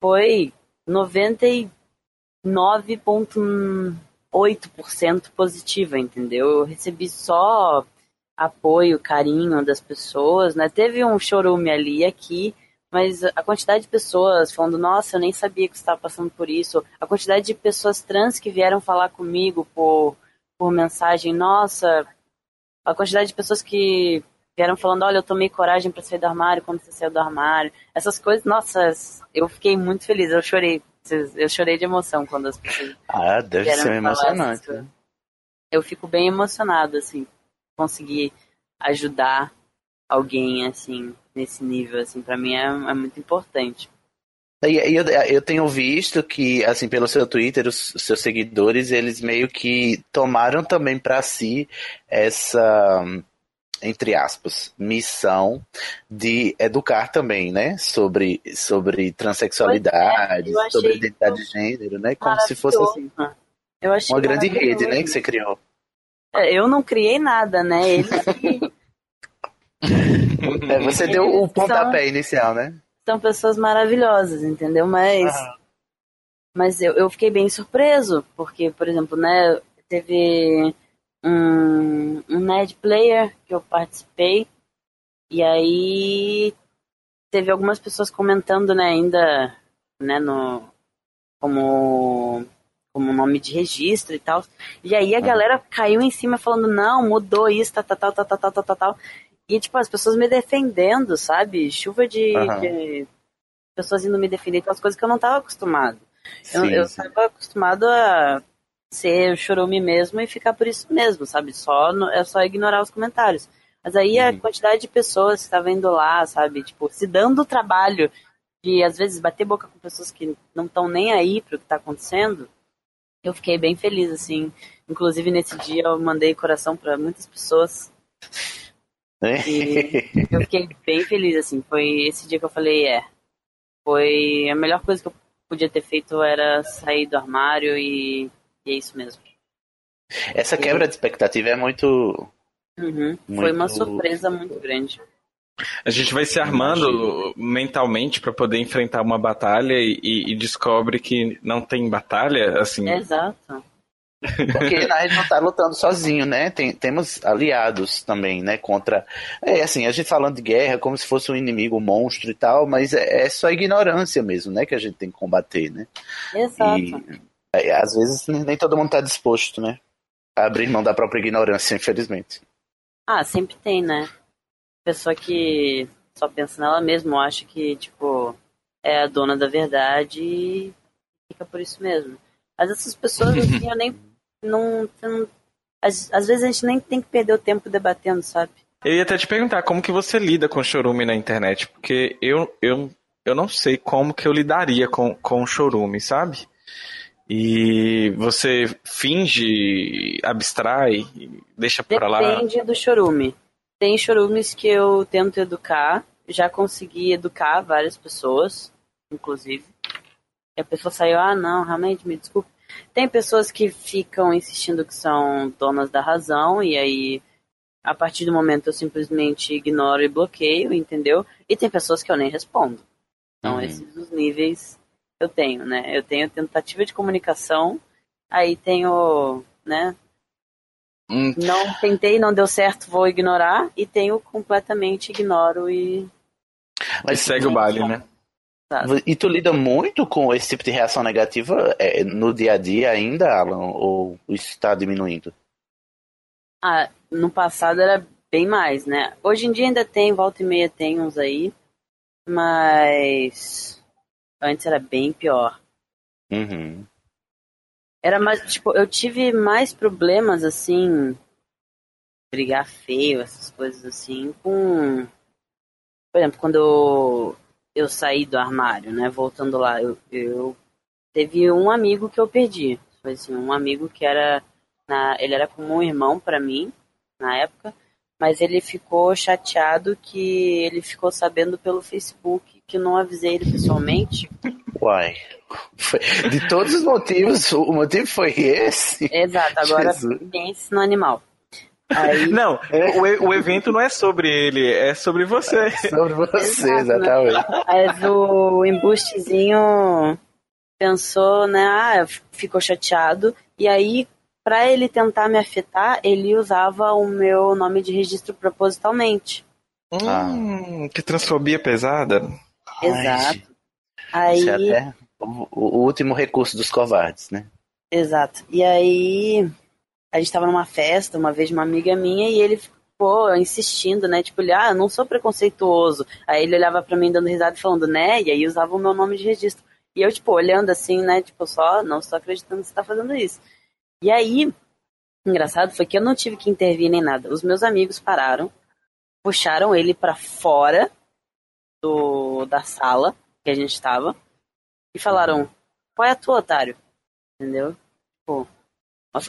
foi 99,8% positiva, entendeu? Eu recebi só apoio, carinho das pessoas, né? Teve um chorume ali e aqui, mas a quantidade de pessoas falando, nossa, eu nem sabia que você estava passando por isso. A quantidade de pessoas trans que vieram falar comigo por, por mensagem, nossa, a quantidade de pessoas que vieram falando, olha, eu tomei coragem para sair do armário quando você saiu do armário. Essas coisas, nossa, eu fiquei muito feliz, eu chorei. Eu chorei de emoção quando as pessoas. Ah, deve ser emocionante. Né? Eu fico bem emocionado, assim, conseguir ajudar alguém, assim, nesse nível, assim, para mim é, é muito importante. Eu, eu tenho visto que, assim, pelo seu Twitter, os seus seguidores, eles meio que tomaram também para si essa, entre aspas, missão de educar também, né? Sobre, sobre transexualidade, é, sobre identidade de gênero, né? Como se fosse assim, uma grande rede, né? Que você criou. É, eu não criei nada, né? Eles que... é, você deu o pontapé são... inicial, né? são pessoas maravilhosas, entendeu? Mas, mas eu, eu fiquei bem surpreso, porque, por exemplo, né, teve um, um Ned Player que eu participei, e aí teve algumas pessoas comentando, né, ainda, né, no, como, como nome de registro e tal. E aí a galera caiu em cima falando, não, mudou isso, tal, tal, tal, tal, tal, tal, tal, tal. E, tipo, as pessoas me defendendo, sabe? Chuva de, uhum. de pessoas indo me defender com as coisas que eu não estava acostumado. Sim, eu, estava acostumado a ser chorume mesmo e ficar por isso mesmo, sabe? Só é só ignorar os comentários. Mas aí uhum. a quantidade de pessoas que estavam indo lá, sabe? Tipo, se dando o trabalho de, às vezes, bater boca com pessoas que não estão nem aí pro que está acontecendo, eu fiquei bem feliz, assim, Inclusive, nesse dia eu mandei coração para muitas pessoas. E eu fiquei bem feliz, assim. Foi esse dia que eu falei, é. Foi a melhor coisa que eu podia ter feito era sair do armário e, e é isso mesmo. Essa quebra de expectativa é muito. Uhum. muito... Foi uma surpresa muito grande. A gente vai se armando mentalmente para poder enfrentar uma batalha e, e, descobre que não tem batalha, assim. Exato. Porque a gente não está lutando sozinho, né? Tem, temos aliados também, né? Contra. É assim, a gente falando de guerra como se fosse um inimigo, um monstro e tal, mas é, é só ignorância mesmo, né? Que a gente tem que combater, né? Exato. E, às vezes nem todo mundo está disposto, né? A abrir mão da própria ignorância, infelizmente. Ah, sempre tem, né? Pessoa que só pensa nela mesma, acha que, tipo, é a dona da verdade e fica por isso mesmo. Mas essas pessoas, assim, eu nem. Não, não às, às, vezes a gente nem tem que perder o tempo debatendo, sabe? Eu ia até te perguntar como que você lida com chorume na internet, porque eu, eu, eu não sei como que eu lidaria com, com chorume, sabe? E você finge, abstrai, deixa pra lá? Depende do chorume. Tem chorumes que eu tento educar, já consegui educar várias pessoas, inclusive. E a pessoa saiu, ah, não, realmente, me desculpe. Tem pessoas que ficam insistindo que são donas da razão, e aí, a partir do momento, eu simplesmente ignoro e bloqueio, entendeu? E tem pessoas que eu nem respondo. Então, uhum. esses os níveis eu tenho, né? Eu tenho tentativa de comunicação, aí tenho, né? Hum. Não tentei, não deu certo, vou ignorar, e tenho completamente ignoro e. Mas segue o baile, né? E tu lida muito com esse tipo de reação negativa é, no dia a dia ainda, Alan? Ou isso está diminuindo? Ah, no passado era bem mais, né? Hoje em dia ainda tem, volta e meia tem uns aí, mas antes era bem pior. Uhum. Era mais, tipo, eu tive mais problemas assim, brigar feio, essas coisas assim, com. Por exemplo, quando eu eu saí do armário, né? Voltando lá, eu, eu teve um amigo que eu perdi. Foi assim, um amigo que era na, ele era como um irmão para mim na época, mas ele ficou chateado que ele ficou sabendo pelo Facebook que eu não avisei ele pessoalmente. Uai. De todos os motivos, o motivo foi esse? Exato, agora Jesus. pense no animal. Aí... Não, o, o evento não é sobre ele, é sobre você. É sobre você, exatamente. Mas o embustezinho pensou, né? Ah, ficou chateado. E aí, para ele tentar me afetar, ele usava o meu nome de registro propositalmente. Hum, que transfobia pesada. Exato. Ai, aí... Isso é até o, o último recurso dos covardes, né? Exato. E aí a gente tava numa festa uma vez de uma amiga minha e ele ficou insistindo, né? Tipo, ele, ah, eu não sou preconceituoso. Aí ele olhava para mim dando risada e falando, né? E aí usava o meu nome de registro. E eu, tipo, olhando assim, né? Tipo, só, não estou acreditando que você tá fazendo isso. E aí, engraçado foi que eu não tive que intervir nem nada. Os meus amigos pararam, puxaram ele para fora do, da sala que a gente estava e falaram: Qual é a tua, otário? Entendeu? Tipo,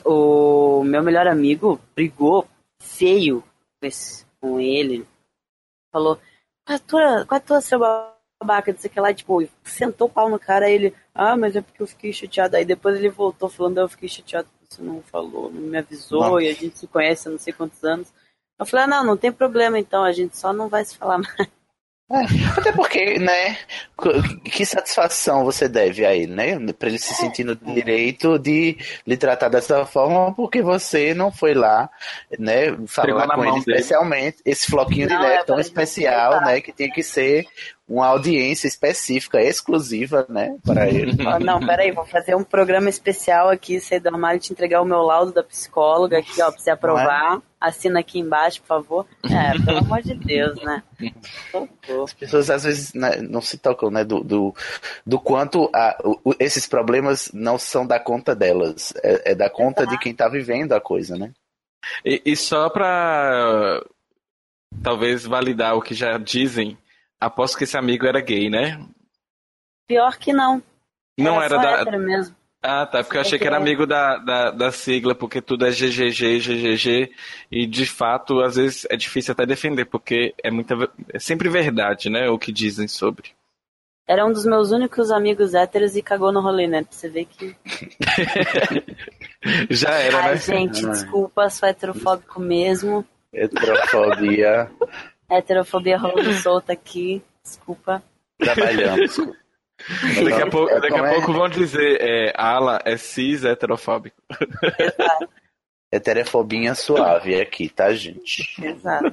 o meu melhor amigo brigou feio com ele. Falou, qual é a tua, qual é a tua seu babaca, não sei que lá, tipo, sentou o pau no cara, ele, ah, mas é porque eu fiquei chateado. Aí depois ele voltou falando, eu fiquei chateado você não falou, não me avisou, Nossa. e a gente se conhece há não sei quantos anos. Eu falei, ah, não, não tem problema então, a gente só não vai se falar mais. É, até porque, né? Que satisfação você deve a ele, né? Pra ele se é. sentir no direito de lhe tratar dessa forma, porque você não foi lá, né? Falar com ele especialmente. Esse floquinho não, de neve é tão especial, né? Que tinha que ser uma audiência específica, exclusiva, né, para ele. Oh, não, peraí, vou fazer um programa especial aqui, sair do armário e te entregar o meu laudo da psicóloga aqui, ó, pra você aprovar. É? Assina aqui embaixo, por favor. É, pelo amor de Deus, né? As pessoas às vezes né, não se tocam, né, do, do, do quanto a, o, esses problemas não são da conta delas, é, é da conta de quem tá vivendo a coisa, né? E, e só para talvez validar o que já dizem, Aposto que esse amigo era gay, né? Pior que não. Não era, era da. Mesmo. Ah, tá. Porque eu achei que era amigo da, da, da sigla, porque tudo é GGG, GGG. E de fato, às vezes é difícil até defender, porque é, muita, é sempre verdade, né? O que dizem sobre. Era um dos meus únicos amigos héteros e cagou no rolê, né? Pra você ver que. Já era, Ai, né? gente, desculpa, sou heterofóbico mesmo. Heterofobia. Heterofobia rolando solta aqui. Desculpa. Trabalhamos. Daqui a, pouco, É, daqui a é? pouco vão dizer, é, Alan é cis heterofóbico. Heterofobinha suave aqui, tá, gente? Exato.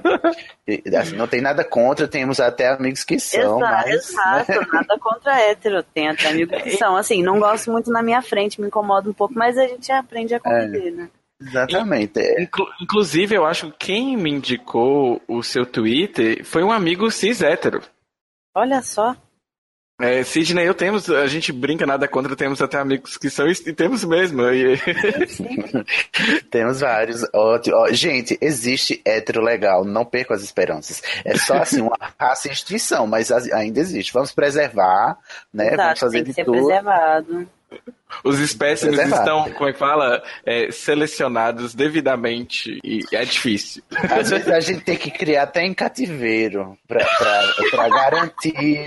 E, assim, não tem nada contra, temos até amigos que são, Exato, mas. né? exato, nada contra hétero. Tem até amigos que são. Assim, não gosto muito na minha frente, me incomoda um pouco, mas a gente aprende a conviver, né? Exatamente. é. Inclu- inclusive, eu acho que quem me indicou o seu Twitter foi um amigo cis hétero. Olha só. É, Sidney, eu temos, a gente brinca nada contra, temos até amigos que são e temos mesmo. E- Temos vários. Ó, gente, existe hétero legal, não percam as esperanças. É só assim, uma raça em extinção, mas as- ainda existe. Vamos preservar, né? Vamos Exato, fazer tem que de ser tudo. preservado. Os espécimes Preservado. estão, como é que fala? É, selecionados devidamente e é difícil. Às vezes a gente tem que criar até em cativeiro pra garantir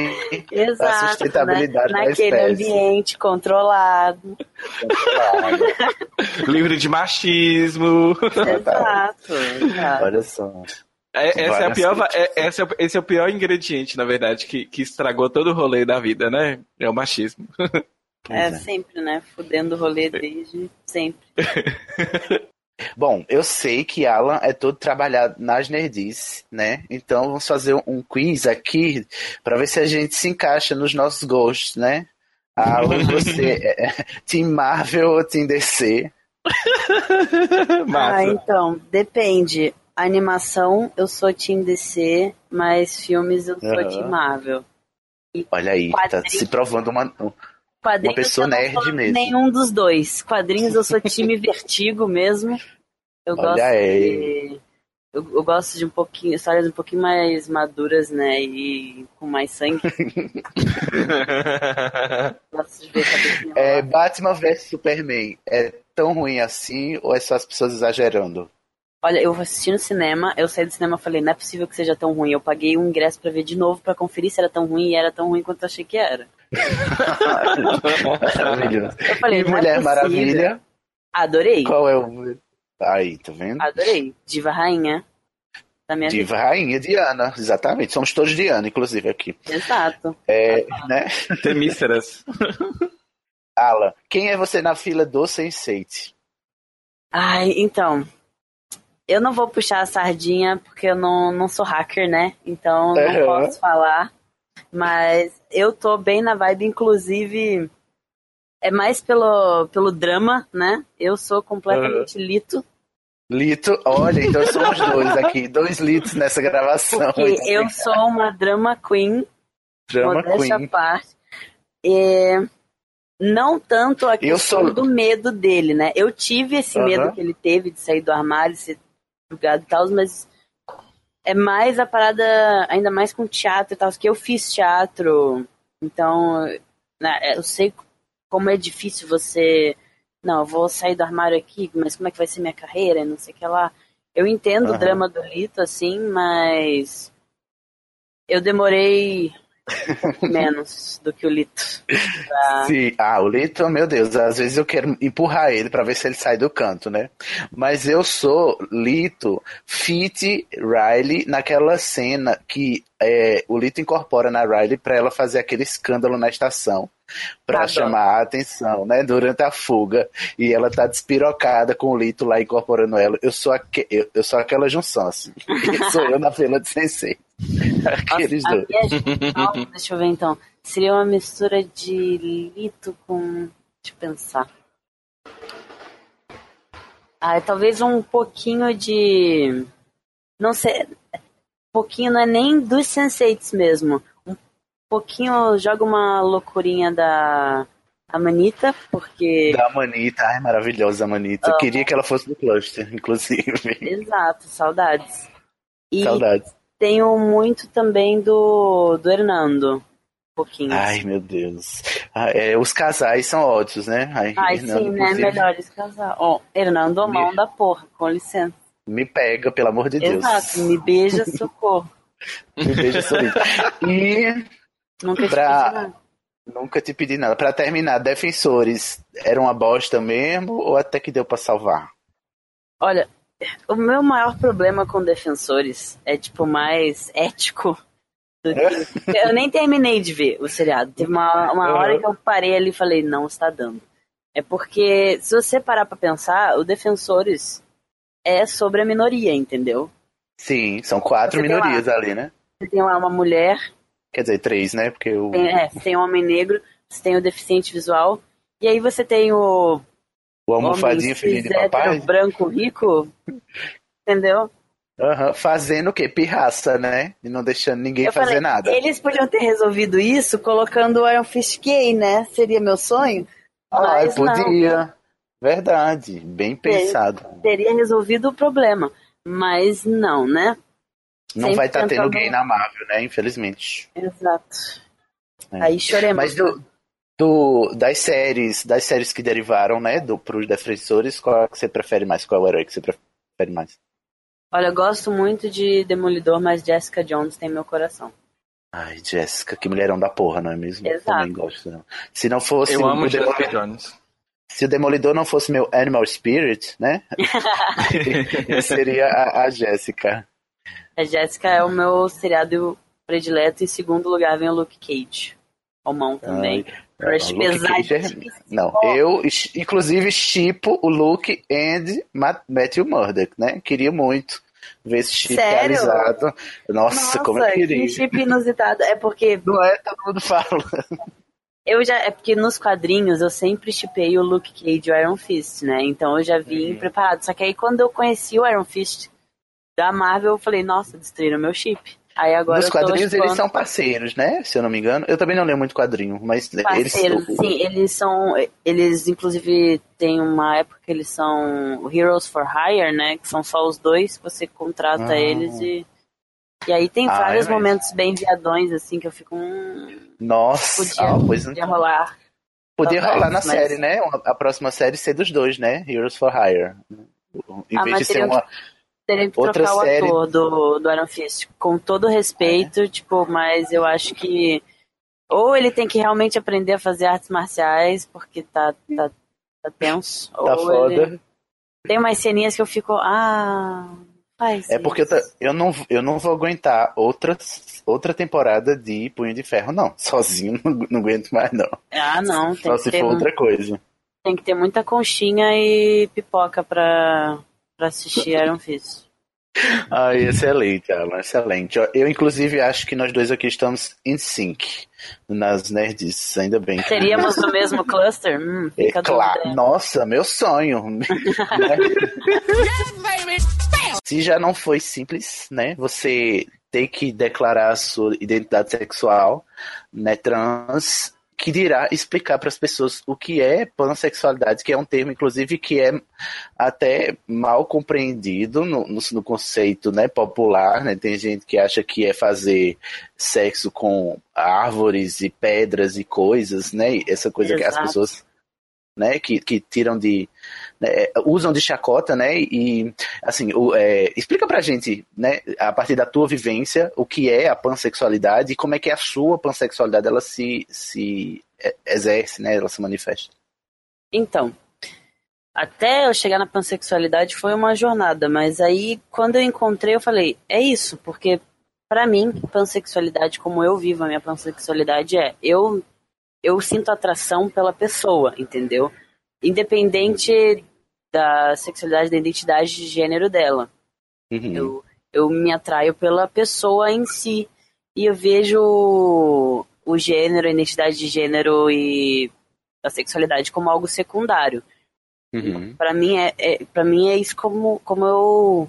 a Exato, sustentabilidade né? da naquele espécie. ambiente controlado. Claro. Livre de machismo. Exato, exato. Olha só. É, essa é a pior, va- é- esse, é, o- esse é o pior ingrediente, na verdade, que, que estragou todo o rolê da vida, né? É o machismo. É é. sempre, né? Fudendo o rolê desde sempre. Bom, eu sei que Alan é todo trabalhado nas nerdices, né? Então vamos fazer um quiz aqui para ver se a gente se encaixa nos nossos gostos, né? Alan, você é Team Marvel ou Team DC? Ah, então, depende. Animação, eu sou Team DC, mas filmes eu sou Aham. Team Marvel. Olha aí, tá Quadrinhos. se provando uma. Quadrinhos Uma pessoa nerd mesmo. Nenhum dos dois. Quadrinhos eu sou time Vertigo mesmo. Eu Olha gosto aí. de. Eu, eu gosto de um pouquinho, histórias um pouquinho mais maduras, né? E com mais sangue. Gosto de ver É. Batman vs Superman é tão ruim assim ou é só as pessoas exagerando? Olha, eu assisti no cinema, eu saí do cinema e falei, não é possível que seja tão ruim. Eu paguei um ingresso pra ver de novo pra conferir se era tão ruim e era tão ruim quanto eu achei que era. Maravilhoso. Eu falei, E é Mulher possível. Maravilha? Adorei, Qual é o. Aí, tá vendo? adorei. Diva Rainha. Da minha vida. Diva Rainha Diana, exatamente. Somos todos Diana, inclusive, aqui. Exato. É, né? Temíceras. Alan, quem é você na fila do Sense8? Ai, então. Eu não vou puxar a sardinha porque eu não, não sou hacker, né? Então não Aham. posso falar. Mas eu tô bem na vibe, inclusive. É mais pelo, pelo drama, né? Eu sou completamente lito. Lito, olha, então somos dois aqui, dois litos nessa gravação. Porque eu sou uma drama queen, Drama Queen. parte. É, não tanto a questão sou- do medo dele, né? Eu tive esse Aham. medo que ele teve de sair do armário, ser julgado e tal, mas é mais a parada, ainda mais com teatro e tal, que eu fiz teatro, então né, eu sei como é difícil você. Não, eu vou sair do armário aqui, mas como é que vai ser minha carreira? Não sei o que lá. Eu entendo o Aham. drama do Lito, assim, mas eu demorei menos do que o Lito. pra- Sim. Ah, o Lito, meu Deus, às vezes eu quero empurrar ele pra ver se ele sai do canto, né? Mas eu sou Lito Fit Riley naquela cena que é, o Lito incorpora na Riley pra ela fazer aquele escândalo na estação. Pra Adoro. chamar a atenção, né? Durante a fuga. E ela tá despirocada com o Lito lá incorporando ela. Eu sou, aque, eu, eu sou aquela junção, assim. sou eu na fila de sensei. Aqueles dois. deixa eu ver então. Seria uma mistura de Lito com. Deixa eu pensar. Ah, talvez um pouquinho de. Não sei. Um pouquinho não é nem dos Senseitos mesmo. Um pouquinho joga uma loucurinha da Amanita, porque. Da Manita, ai, maravilhosa a Manita. Eu Queria que ela fosse do cluster, inclusive. Exato, saudades. E Saudades. Tenho muito também do, do Hernando. Um pouquinho. Ai, meu Deus. Ah, é, os casais são ótimos, né? Ai, Ai sim, né? Melhores casais. Ó, oh, Hernando mão da porra, com licença. Me pega, pelo amor de Deus. Exato, me beija, socorro. me beija, sorriso. E. Nunca pra... te pedi nada. Nunca te pedi nada. Pra terminar, Defensores era uma bosta mesmo ou até que deu pra salvar? Olha, o meu maior problema com Defensores é, tipo, mais ético eu nem terminei de ver o seriado. Teve uma, uma hora que eu parei ali e falei, não está dando. É porque, se você parar pra pensar, o Defensores é sobre a minoria, entendeu? Sim, são quatro você minorias lá, ali, né? Você tem lá uma mulher. Quer dizer, três, né? Porque o. Tem, é, você tem o homem negro, você tem o deficiente visual, e aí você tem o. O almofadinho filhinho de papai. branco rico. Entendeu? Uhum, fazendo o quê? Pirraça, né? E não deixando ninguém eu fazer falei, nada. Eles podiam ter resolvido isso colocando o Iron Fist gay, né? Seria meu sonho. Ah, podia. Não. Verdade, bem pensado. Teria resolvido o problema, mas não, né? Não Sempre vai estar tá tendo gay na Marvel, né? Infelizmente. Exato. É. Aí choremos. Mas do, do, das séries, das séries que derivaram, né, do, pros defensores, qual é que você prefere mais? Qual é o herói que você prefere mais? Olha, eu gosto muito de Demolidor, mas Jessica Jones tem meu coração. Ai, Jessica, que mulherão da porra, não é mesmo? Exato. Também gosto. Não. Se não fosse. Eu amo Jessica Jones. Se o Demolidor não fosse meu Animal Spirit, né? seria a, a Jéssica. A Jéssica é o meu seriado predileto. Em segundo lugar vem o Luke Cage. O mão também. Ai, Crush pesado. É... Não, eu inclusive chipo o Luke and Matthew Murdock, né? Queria muito ver esse chip Sério? realizado. Nossa, Nossa, como eu queria. Que chip inusitado. É porque. Não é, todo mundo fala. Eu já. É porque nos quadrinhos eu sempre chipei o Luke Cage e o Iron Fist, né? Então eu já vim uhum. preparado. Só que aí quando eu conheci o Iron Fist da Marvel, eu falei, nossa, destruíram meu chip. Aí agora Nos quadrinhos eles são parceiros, né? Se eu não me engano. Eu também não leio muito quadrinho, mas parceiros, eles... sim, eles são... Eles, inclusive, tem uma época que eles são Heroes for Hire, né? Que são só os dois, você contrata ah. eles e... E aí tem ah, vários é momentos bem viadões, assim, que eu fico... Hum, Nossa! Podia, ah, pois podia rolar. Podia rolar na mas... série, né? A próxima série ser dos dois, né? Heroes for Hire. Em ah, vez de ser uma... Que Teria que Outra trocar série... o ator do, do Iron Fist. Com todo respeito, é. tipo, mas eu acho que. Ou ele tem que realmente aprender a fazer artes marciais, porque tá, tá, tá tenso. Tá ou foda. Ele... Tem umas ceninhas que eu fico. Ah. Faz é porque eu, eu, não, eu não vou aguentar outra, outra temporada de Punho de Ferro, não. Sozinho não, não aguento mais, não. Ah, não. Tem Só se for outra coisa. Tem que ter muita conchinha e pipoca pra, para assistir Iron Fist. Ah, excelente, Alan, excelente. Eu, inclusive, acho que nós dois aqui estamos em sync nas nerds, ainda bem. Teríamos no mesmo cluster? Hum, fica é, claro. Nossa, meu sonho. Se já não foi simples, né? Você ter que declarar a sua identidade sexual, né, trans, que dirá explicar para as pessoas o que é pansexualidade, que é um termo, inclusive, que é até mal compreendido no, no, no, conceito né, popular. Né? Tem gente que acha que é fazer sexo com árvores e pedras e coisas, né? Essa coisa Exato. que as pessoas né, que, que tiram de. Né, usam de chacota, né? E assim, o, é, explica pra gente, né, a partir da tua vivência, o que é a pansexualidade e como é que a sua pansexualidade ela se, se exerce, né? Ela se manifesta. Então, até eu chegar na pansexualidade foi uma jornada, mas aí quando eu encontrei eu falei, é isso, porque para mim, pansexualidade como eu vivo a minha pansexualidade é eu eu sinto atração pela pessoa, entendeu? Independente da sexualidade, da identidade de gênero dela. Uhum. Eu, eu me atraio pela pessoa em si. E eu vejo o gênero, a identidade de gênero e a sexualidade como algo secundário. Uhum. Para mim é, é para mim é isso como como eu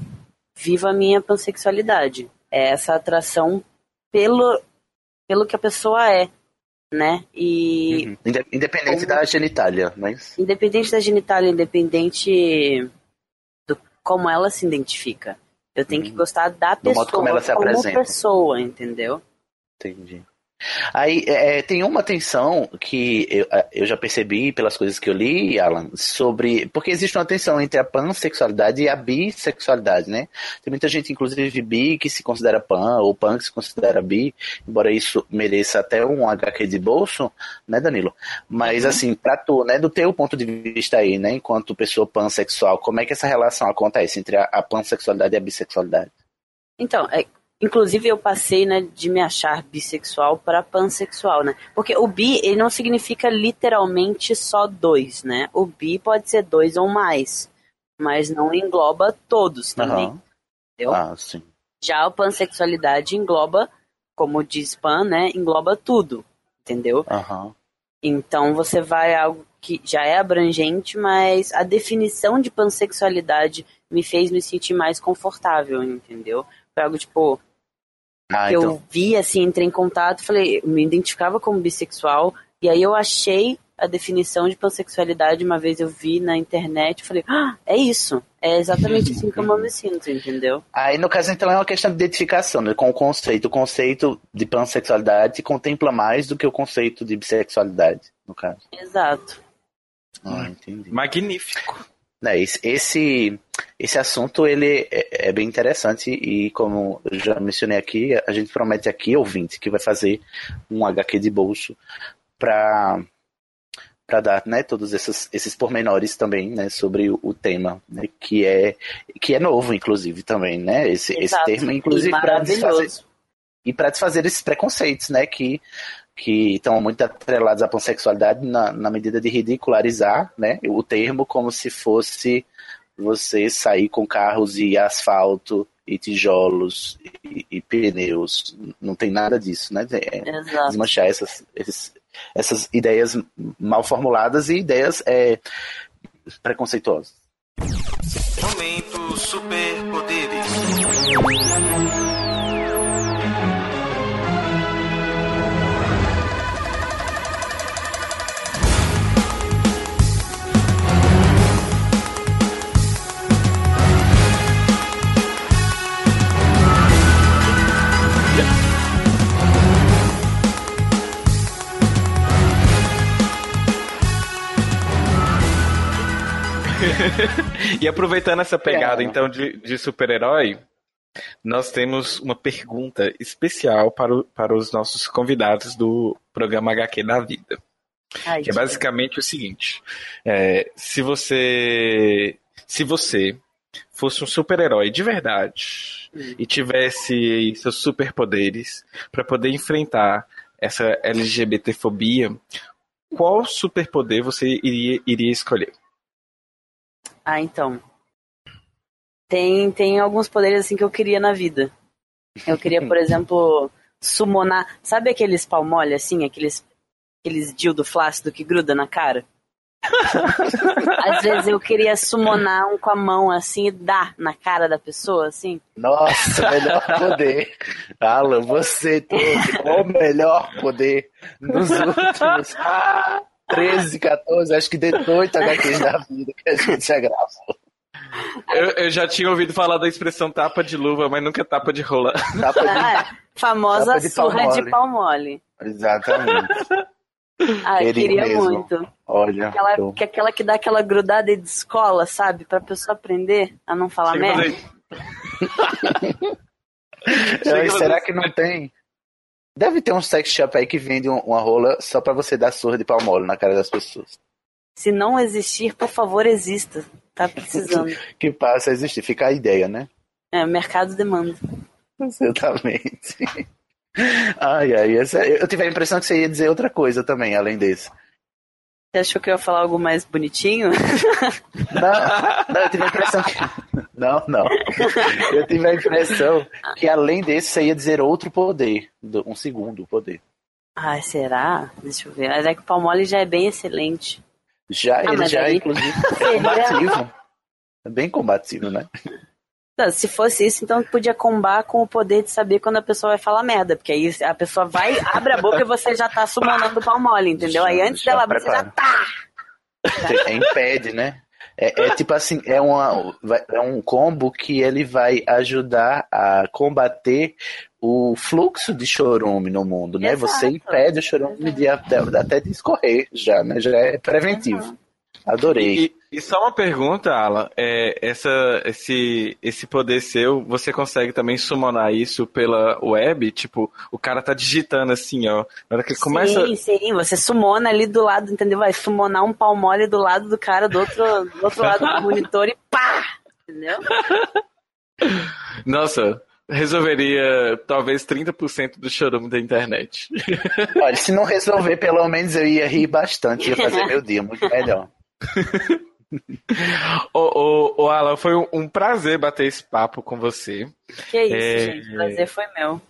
vivo a minha pansexualidade. É essa atração pelo pelo que a pessoa é né? E uhum. independente como... da genitália, mas independente da genitália, independente do como ela se identifica. Eu tenho uhum. que gostar da pessoa como, ela se como pessoa, entendeu? Entendi. Aí é, tem uma tensão que eu, eu já percebi pelas coisas que eu li, Alan, sobre. Porque existe uma tensão entre a pansexualidade e a bissexualidade, né? Tem muita gente, inclusive bi, que se considera pan, ou pan que se considera bi, embora isso mereça até um HQ de bolso, né, Danilo? Mas uhum. assim, pra tu, né, do teu ponto de vista aí, né, enquanto pessoa pansexual, como é que essa relação acontece entre a, a pansexualidade e a bissexualidade? Então, é, Inclusive, eu passei né, de me achar bissexual para pansexual, né? Porque o bi, ele não significa literalmente só dois, né? O bi pode ser dois ou mais, mas não engloba todos também. Uhum. Entendeu? Ah, sim. Já a pansexualidade engloba, como diz pan, né? Engloba tudo, entendeu? Uhum. Então você vai a algo que já é abrangente, mas a definição de pansexualidade me fez me sentir mais confortável, entendeu? Foi algo tipo, ah, então. Eu vi, assim, entrei em contato, falei, me identificava como bissexual, e aí eu achei a definição de pansexualidade, uma vez eu vi na internet, falei, ah, é isso. É exatamente assim como eu me sinto, entendeu? Aí, no caso, então, é uma questão de identificação né, com o conceito. O conceito de pansexualidade contempla mais do que o conceito de bissexualidade, no caso. Exato. Ah, entendi. Magnífico. Né, esse, esse assunto ele é, é, bem interessante e como eu já mencionei aqui, a gente promete aqui, ouvinte, que vai fazer um HQ de bolso para para dar né, todos esses, esses pormenores também né, sobre o, o tema, né, que, é, que é novo, inclusive, também, né? Esse, esse termo, inclusive, para desfazer, e para desfazer esses preconceitos, né? Que que estão muito atrelados à pansexualidade na, na medida de ridicularizar né, o termo como se fosse você sair com carros e asfalto e tijolos e, e pneus. Não tem nada disso, né? É, desmanchar essas, esses, essas ideias mal formuladas e ideias é, preconceituosas. Momento Superpoderes. e aproveitando essa pegada, é. então, de, de super-herói, nós temos uma pergunta especial para, o, para os nossos convidados do programa HQ da Vida. Ai, que é basicamente o seguinte: é, se você. Se você fosse um super-herói de verdade hum. e tivesse seus superpoderes para poder enfrentar essa LGBTfobia, qual superpoder você iria, iria escolher? Ah, então. Tem, tem alguns poderes assim que eu queria na vida. Eu queria, por exemplo, summonar. Sabe aqueles palmole assim? Aqueles, aqueles dildo flácido que gruda na cara? Às vezes eu queria summonar um com a mão assim e dar na cara da pessoa, assim. Nossa, melhor poder. Alan, você trouxe o melhor poder nos últimos 13, 14, acho que 18 HQs da vida que a gente já gravou. Eu, eu, já tinha ouvido falar da expressão tapa de luva, mas nunca tapa de rola. Tapa de, ah, famosa tapa de surra palmole. de palmole. Exatamente. Ah, eu queria mesmo. muito. Olha. Aquela, que, aquela que dá aquela grudada de escola, sabe? Pra pessoa aprender a não falar Chega merda. será que não tem Deve ter um sex shop aí que vende uma rola só para você dar surra de palmole na cara das pessoas. Se não existir, por favor, exista. Tá precisando. que passa a existir. Fica a ideia, né? É, mercado demanda. Exatamente. ai, ai. Essa, eu tive a impressão que você ia dizer outra coisa também, além desse. Você achou que eu ia falar algo mais bonitinho? Não, não, eu tive a impressão que. Não, não. Eu tive a impressão que além desse você ia dizer outro poder. Um segundo poder. Ah, será? Deixa eu ver. Mas é que o Palmole já é bem excelente. Já, ah, ele já, aí... inclusive, é combativo. É bem combativo, né? se fosse isso, então podia combar com o poder de saber quando a pessoa vai falar merda. Porque aí a pessoa vai, abre a boca e você já tá summonando o pau mole, entendeu? Aí antes dela abrir, você já tá. É, impede, né? É, é tipo assim, é, uma, é um combo que ele vai ajudar a combater o fluxo de chorume no mundo, né? Exato. Você impede o chorume de até, até de escorrer já, né? Já é preventivo. Adorei. E, e só uma pergunta, Alan. É, essa, esse, esse poder seu, você consegue também summonar isso pela web? Tipo, o cara tá digitando assim, ó. Na hora que ele começa. Sim, sim, você sumona ali do lado, entendeu? Vai summonar um pau mole do lado do cara do outro, do outro lado do monitor e pá! Entendeu? Nossa, resolveria talvez 30% do chorume da internet. Olha, se não resolver, pelo menos eu ia rir bastante, ia fazer meu dia muito melhor. Ô, ô, ô, Alan, foi um, prazer bater esse papo com você. Que isso, É, gente. O prazer foi meu.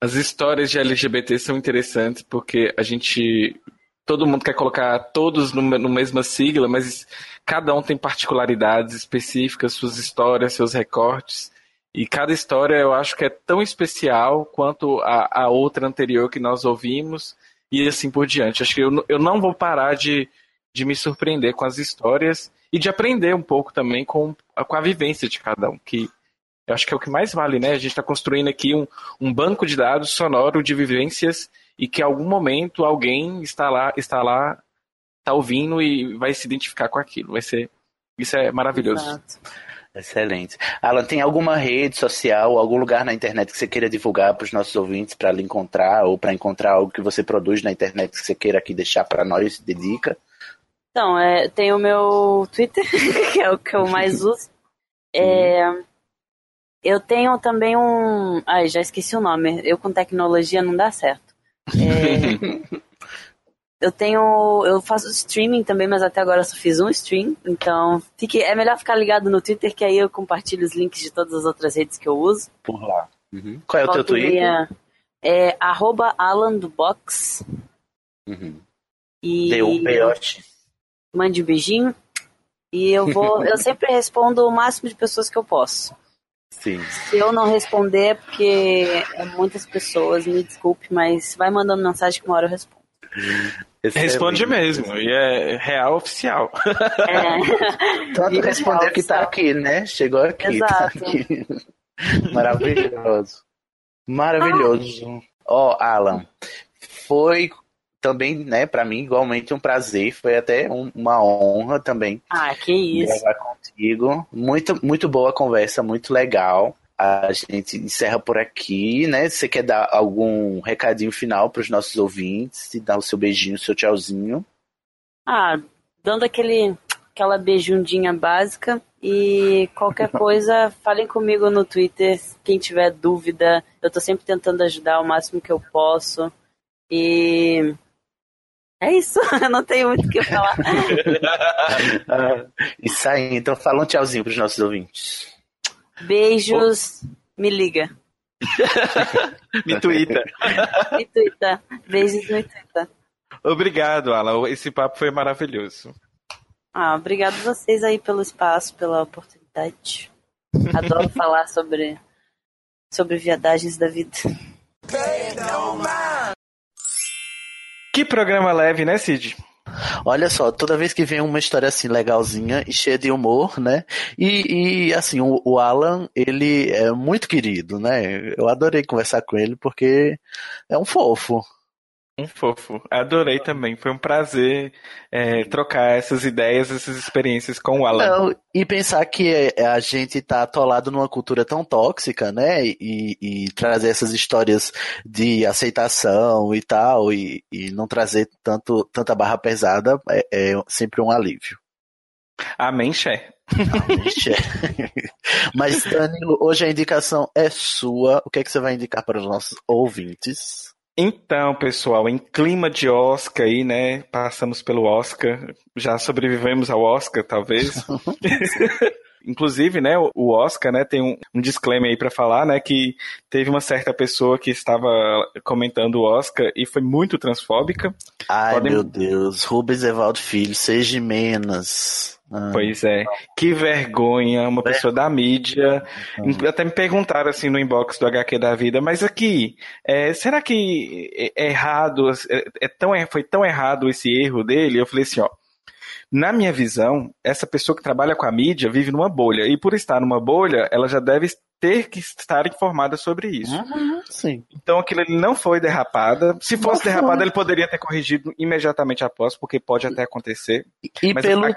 As histórias de LGBT são interessantes porque a gente. Todo mundo quer colocar todos no, no mesma sigla, mas cada um tem particularidades específicas, suas histórias, seus recortes. E cada história eu acho que é tão especial quanto a, a outra anterior que nós ouvimos, e assim por diante. Acho que eu, eu não vou parar de, de me surpreender com as histórias e de aprender um pouco também com, a- com a vivência de cada um, que eu acho que é o que mais vale, né? A gente está construindo aqui um, um banco de dados sonoro de vivências e que em algum momento alguém está lá, está lá, está ouvindo e vai se identificar com aquilo. Vai ser, isso é maravilhoso. Exato. Excelente. Alan, tem alguma rede social, algum lugar na internet que você queira divulgar para os nossos ouvintes para lhe encontrar ou para encontrar algo que você produz na internet que você queira aqui deixar para nós de dica? Então, é, tem o meu Twitter, que é o que eu mais uso. É, eu tenho também um. Ai, já esqueci o nome. Eu com tecnologia não dá certo. É, eu tenho. Eu faço streaming também, mas até agora eu só fiz um stream. Então, fique, é melhor ficar ligado no Twitter, que aí eu compartilho os links de todas as outras redes que eu uso. Por lá. Uhum. Qual é o teu Volta Twitter? meia, É arroba Alan do Box. Uhum. E D-U-B-O-X. Mande um beijinho. E eu vou. eu sempre respondo o máximo de pessoas que eu posso. Sim. Se eu não responder é porque é muitas pessoas, me desculpe, mas vai mandando mensagem que uma hora eu respondo. Responde Excelente. mesmo, e é real oficial. É. Tanto responder que tá sabe? aqui, né? Chegou aqui. tá Exato. aqui. Maravilhoso. Maravilhoso. Ó, Alan, foi também, né, para mim, igualmente um prazer. Foi até um- uma honra também Ah, que isso. gravar contigo. Muito, muito boa a conversa, muito legal. A gente encerra por aqui, né? Você quer dar algum recadinho final para os nossos ouvintes? E dar o seu beijinho, o seu tchauzinho? Ah, dando aquele, aquela beijundinha básica. E qualquer coisa, falem comigo no Twitter. Quem tiver dúvida, eu tô sempre tentando ajudar o máximo que eu posso. E. É isso, eu não tenho muito o que falar. Ah, isso aí, então fala um tchauzinho para os nossos ouvintes. Beijos, me liga. Me twitta. Me Twitter. Beijos no Twitter. Obrigado, Alan. Esse papo foi maravilhoso. Ah, obrigado vocês aí pelo espaço, pela oportunidade. Adoro falar sobre, sobre viadagens da vida. Que programa leve, né, Cid? Olha só, toda vez que vem uma história assim legalzinha e cheia de humor, né? E, e, assim, o, o Alan, ele é muito querido, né? Eu adorei conversar com ele porque é um fofo. Um fofo. Adorei também. Foi um prazer é, trocar essas ideias, essas experiências com o Alan. Não, e pensar que é, a gente tá atolado numa cultura tão tóxica, né? E, e trazer essas histórias de aceitação e tal, e, e não trazer tanto, tanta barra pesada é, é sempre um alívio. Amém, Xé. Mas, Danilo, hoje a indicação é sua. O que é que você vai indicar para os nossos ouvintes? Então, pessoal, em clima de Oscar aí, né? Passamos pelo Oscar, já sobrevivemos ao Oscar, talvez. Inclusive, né, o Oscar, né, tem um, um disclaimer aí para falar, né, que teve uma certa pessoa que estava comentando o Oscar e foi muito transfóbica. Ai, Podem- meu Deus. Rubens Evaldo Filho, seja menos. Ah, Pois é, que vergonha, uma pessoa da mídia. Até me perguntaram assim no inbox do HQ da vida, mas aqui, é, será que é é errado, é, é tão, foi tão errado esse erro dele? Eu falei assim, ó, Na minha visão, essa pessoa que trabalha com a mídia vive numa bolha. E por estar numa bolha, ela já deve ter que estar informada sobre isso. Uhum, sim. Então aquilo ele não foi derrapada. Se fosse derrapada, ele poderia ter corrigido imediatamente após, porque pode até acontecer. E Mas pelo. aqui,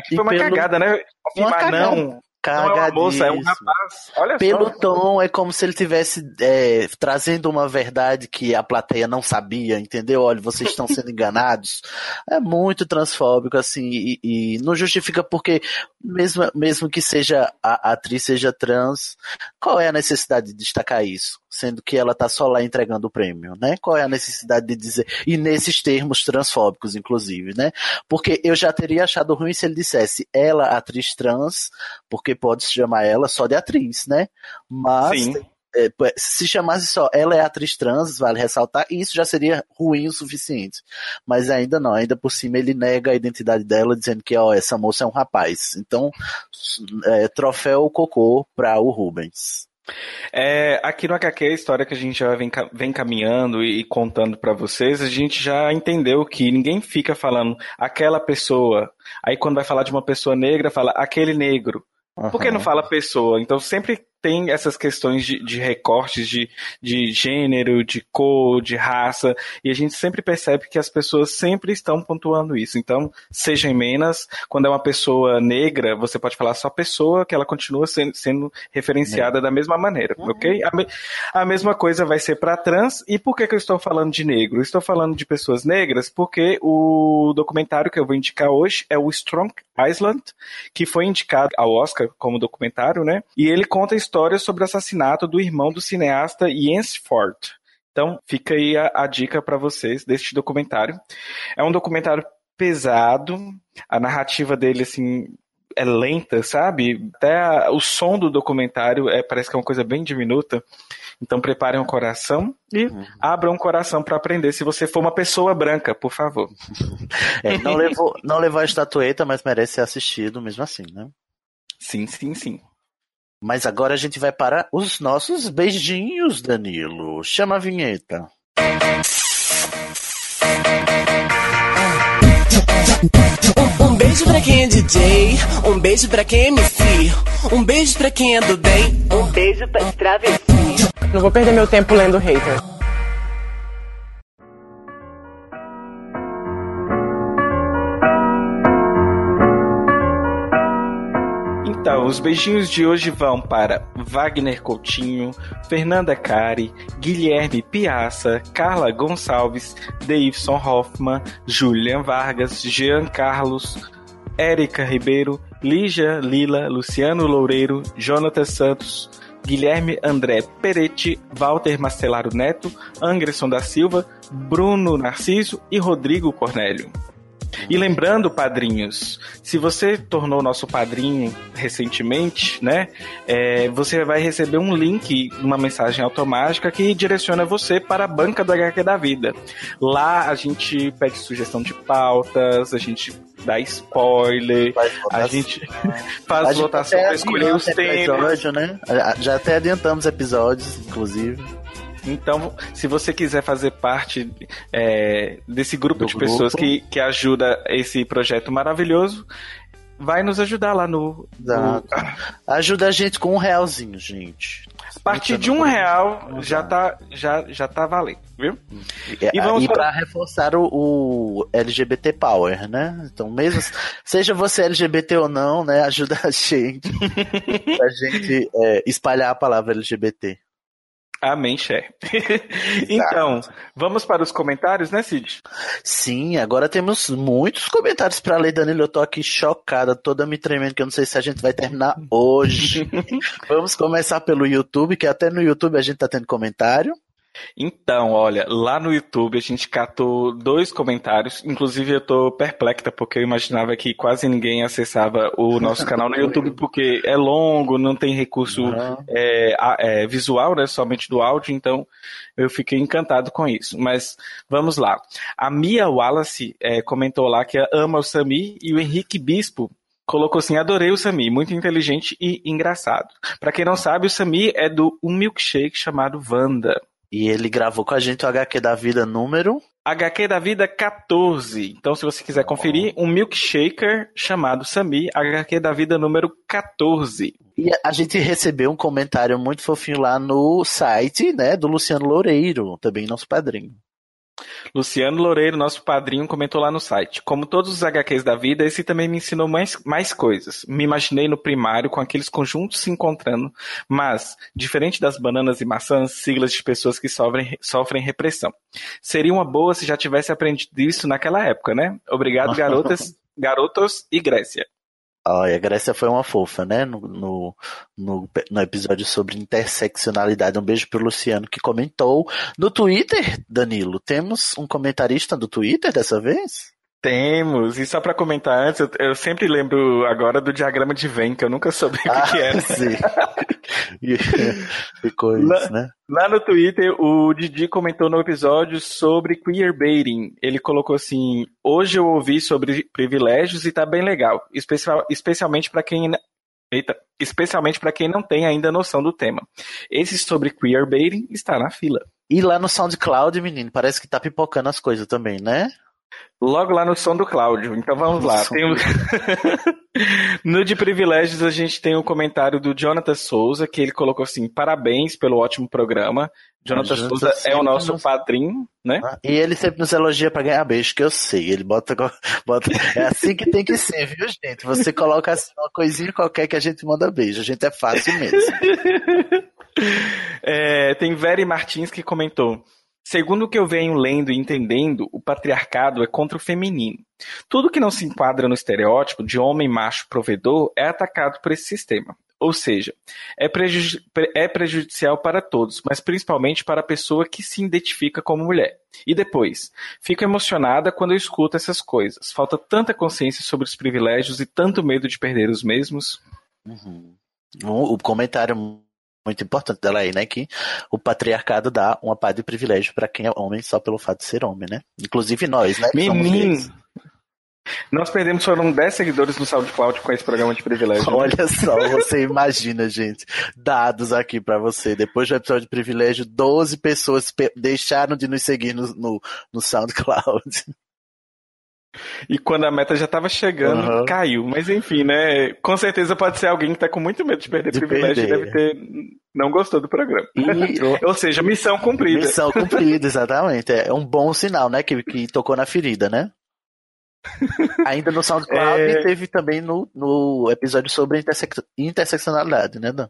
aqui e foi uma pelo- cagada, né? Afirmar não. Não é uma moça, é um Cagadíssimo. rapaz. Olha Pelo só. tom, é como se ele tivesse é, trazendo uma verdade que a plateia não sabia, entendeu? Olha, vocês estão sendo enganados. É muito transfóbico, assim, e, e não justifica porque, mesmo, mesmo que seja a, a atriz seja trans, qual é a necessidade de destacar isso? Sendo que ela tá só lá entregando o prêmio, né? Qual é a necessidade de dizer, e nesses termos transfóbicos, inclusive, né? Porque eu já teria achado ruim se ele dissesse ela, atriz trans, porque pode se chamar ela só de atriz, né? Mas Sim. é, se chamasse só ela é atriz trans, vale ressaltar, e isso já seria ruim o suficiente. Mas ainda não, ainda por cima ele nega a identidade dela, dizendo que ó, essa moça é um rapaz. Então, é, troféu cocô para o Rubens. É, aqui no HQ, a história que a gente já vem, vem caminhando e, e contando pra vocês, a gente já entendeu que ninguém fica falando aquela pessoa. Aí quando vai falar de uma pessoa negra, fala aquele negro. Por que não fala pessoa? Então sempre tem essas questões de, de recortes de, de gênero, de cor, de raça, e a gente sempre percebe que as pessoas sempre estão pontuando isso. Então, seja em Menas, quando é uma pessoa negra, você pode falar só pessoa, que ela continua sendo, sendo referenciada da mesma maneira, ok? A, me- a mesma coisa vai ser para trans, e por que, que eu estou falando de negro? Estou falando de pessoas negras porque o documentário que eu vou indicar hoje é o Strong Island, que foi indicado ao Oscar como documentário, né? E ele conta a história sobre o assassinato do irmão do cineasta Jens Ford. Então, fica aí a, a dica para vocês deste documentário. É um documentário pesado, a narrativa dele, assim, é lenta, sabe? Até a- o som do documentário é, parece que é uma coisa bem diminuta. Então, preparem o coração e abram o coração para aprender. Se você for uma pessoa branca, por favor. É, não, levou, não levou a estatueta, mas merece ser assistido mesmo assim, né? Sim, sim, sim. Mas agora a gente vai para os nossos beijinhos, Danilo. Chama a vinheta. Um beijo pra quem é DJ, um beijo pra quem é MC, um beijo pra quem é do bem, um beijo pra travesti. Não vou perder meu tempo lendo hater. Então, os beijinhos de hoje vão para Wagner Coutinho, Fernanda Cari, Guilherme Piaça, Carla Gonçalves, Davidson Hoffman, Julian Vargas, Jean Carlos, Érica Ribeiro, Lígia Lila, Luciano Loureiro, Jonathan Santos, Guilherme André Peretti, Walter Mastelaro Neto, Anderson da Silva, Bruno Narciso e Rodrigo Cornélio. E lembrando, padrinhos, se você tornou nosso padrinho recentemente, né, é, você vai receber um link, uma mensagem automática que direciona você para a banca do HQ da vida. Lá a gente pede sugestão de pautas, a gente dá spoiler, a gente faz A gente votação para escolher os temas. episódio, né? Já até adiantamos episódios, inclusive. Então, se você quiser fazer parte é, desse grupo Do de grupo. pessoas que, que ajuda esse projeto maravilhoso, vai nos ajudar lá no. no- Exato. Ajuda a gente com um realzinho, gente. a partir de um real já tá, já, já tá valendo, viu? E, E vamos e para- reforçar o, o LGBT Power, né? Então, mesmo seja você LGBT ou não, né? Ajuda a gente pra gente é, espalhar a palavra LGBT. Amém, Cher. então, vamos para os comentários, né, Cid? Sim, agora temos muitos comentários para ler, Danilo. Eu tô aqui chocada, toda me tremendo, que eu não sei se a gente vai terminar hoje. Vamos começar pelo YouTube, que até no YouTube a gente tá tendo comentário. Então, olha, lá no YouTube a gente catou dois comentários. Inclusive, eu tô perplexa porque eu imaginava que quase ninguém acessava o nosso canal no YouTube porque é longo, não tem recurso Uhum. é, a- é, visual, né? Somente do áudio, então eu fiquei encantado com isso. Mas vamos lá. A Mia Wallace é, comentou lá que ama o Sami e o Henrique Bispo colocou assim: adorei o Sami, muito inteligente e engraçado. Pra quem não sabe, o Sami é do um milkshake chamado Wanda. E ele gravou com a gente o HQ da vida número. HQ da vida 14. Então, se você quiser conferir, um milkshaker chamado Sami, HQ da vida número 14. E a gente recebeu um comentário muito fofinho lá no site, né, do Luciano Loureiro, também nosso padrinho. Luciano Loureiro, nosso padrinho, comentou lá no site. Como todos os HQs da vida, esse também me ensinou mais, mais coisas. Me imaginei no primário com aqueles conjuntos se encontrando, mas, diferente das bananas e maçãs, siglas de pessoas que sofrem, sofrem repressão. Seria uma boa se já tivesse aprendido isso naquela época, né? Obrigado, garotas, garotos e Grécia. Olha, a Grécia foi uma fofa, né? No, no, no, no, episódio sobre interseccionalidade. Um beijo pro Luciano que comentou. No Twitter, Danilo, temos um comentarista do Twitter dessa vez? Temos, e só para comentar antes, eu, eu, sempre lembro agora do diagrama de Venn, que eu nunca soube o que, ah, que era. Sim. Ficou isso, lá, né? Lá no Twitter, o Didi comentou no episódio sobre queerbaiting. Ele colocou assim: Hoje eu ouvi sobre privilégios e tá bem legal, especial, especialmente para quem. Eita, especialmente para quem não tem ainda noção do tema. Esse sobre queerbaiting está na fila. E lá no SoundCloud, menino, parece que tá pipocando as coisas também, né? Logo lá no som do Cláudio. Então vamos lá. Um... no de privilégios a gente tem um comentário do Jonathan Souza que ele colocou assim: parabéns pelo ótimo programa. Jonathan, Jonathan Souza é o nosso nos... padrinho, né? Ah, e ele sempre nos elogia para ganhar beijo, que eu sei. Ele bota, bota. É assim que tem que ser, viu, gente? Você coloca assim uma coisinha qualquer que a gente manda beijo. A gente é fácil mesmo. é, tem Veri Martins que comentou. Segundo o que eu venho lendo e entendendo, o patriarcado é contra o feminino. Tudo que não se enquadra no estereótipo de homem macho provedor é atacado por esse sistema. Ou seja, é, é prejudicial para todos, mas principalmente para a pessoa que se identifica como mulher. E depois, fico emocionada quando eu escuto essas coisas. Falta tanta consciência sobre os privilégios e tanto medo de perder os mesmos. Uhum. O comentário muito importante dela aí, né? Que o patriarcado dá uma pá de privilégio para quem é homem só pelo fato de ser homem, né? Inclusive nós, né? Menino! Nós perdemos, foram 10 seguidores no SoundCloud com esse programa de privilégio. Olha só, você imagina, gente. Dados aqui para você. Depois do episódio de privilégio, 12 pessoas deixaram de nos seguir no, no, no SoundCloud. E quando a meta já estava chegando, uhum. caiu. Mas enfim, né? Com certeza pode ser alguém que está com muito medo de perder de privilégio perder. e deve ter. não gostou do programa. E... Ou seja, missão cumprida. Missão cumprida, exatamente. É um bom sinal, né? Que, que tocou na ferida, né? Ainda no SoundCloud é... teve também no, no episódio sobre interseccionalidade, né, Dan?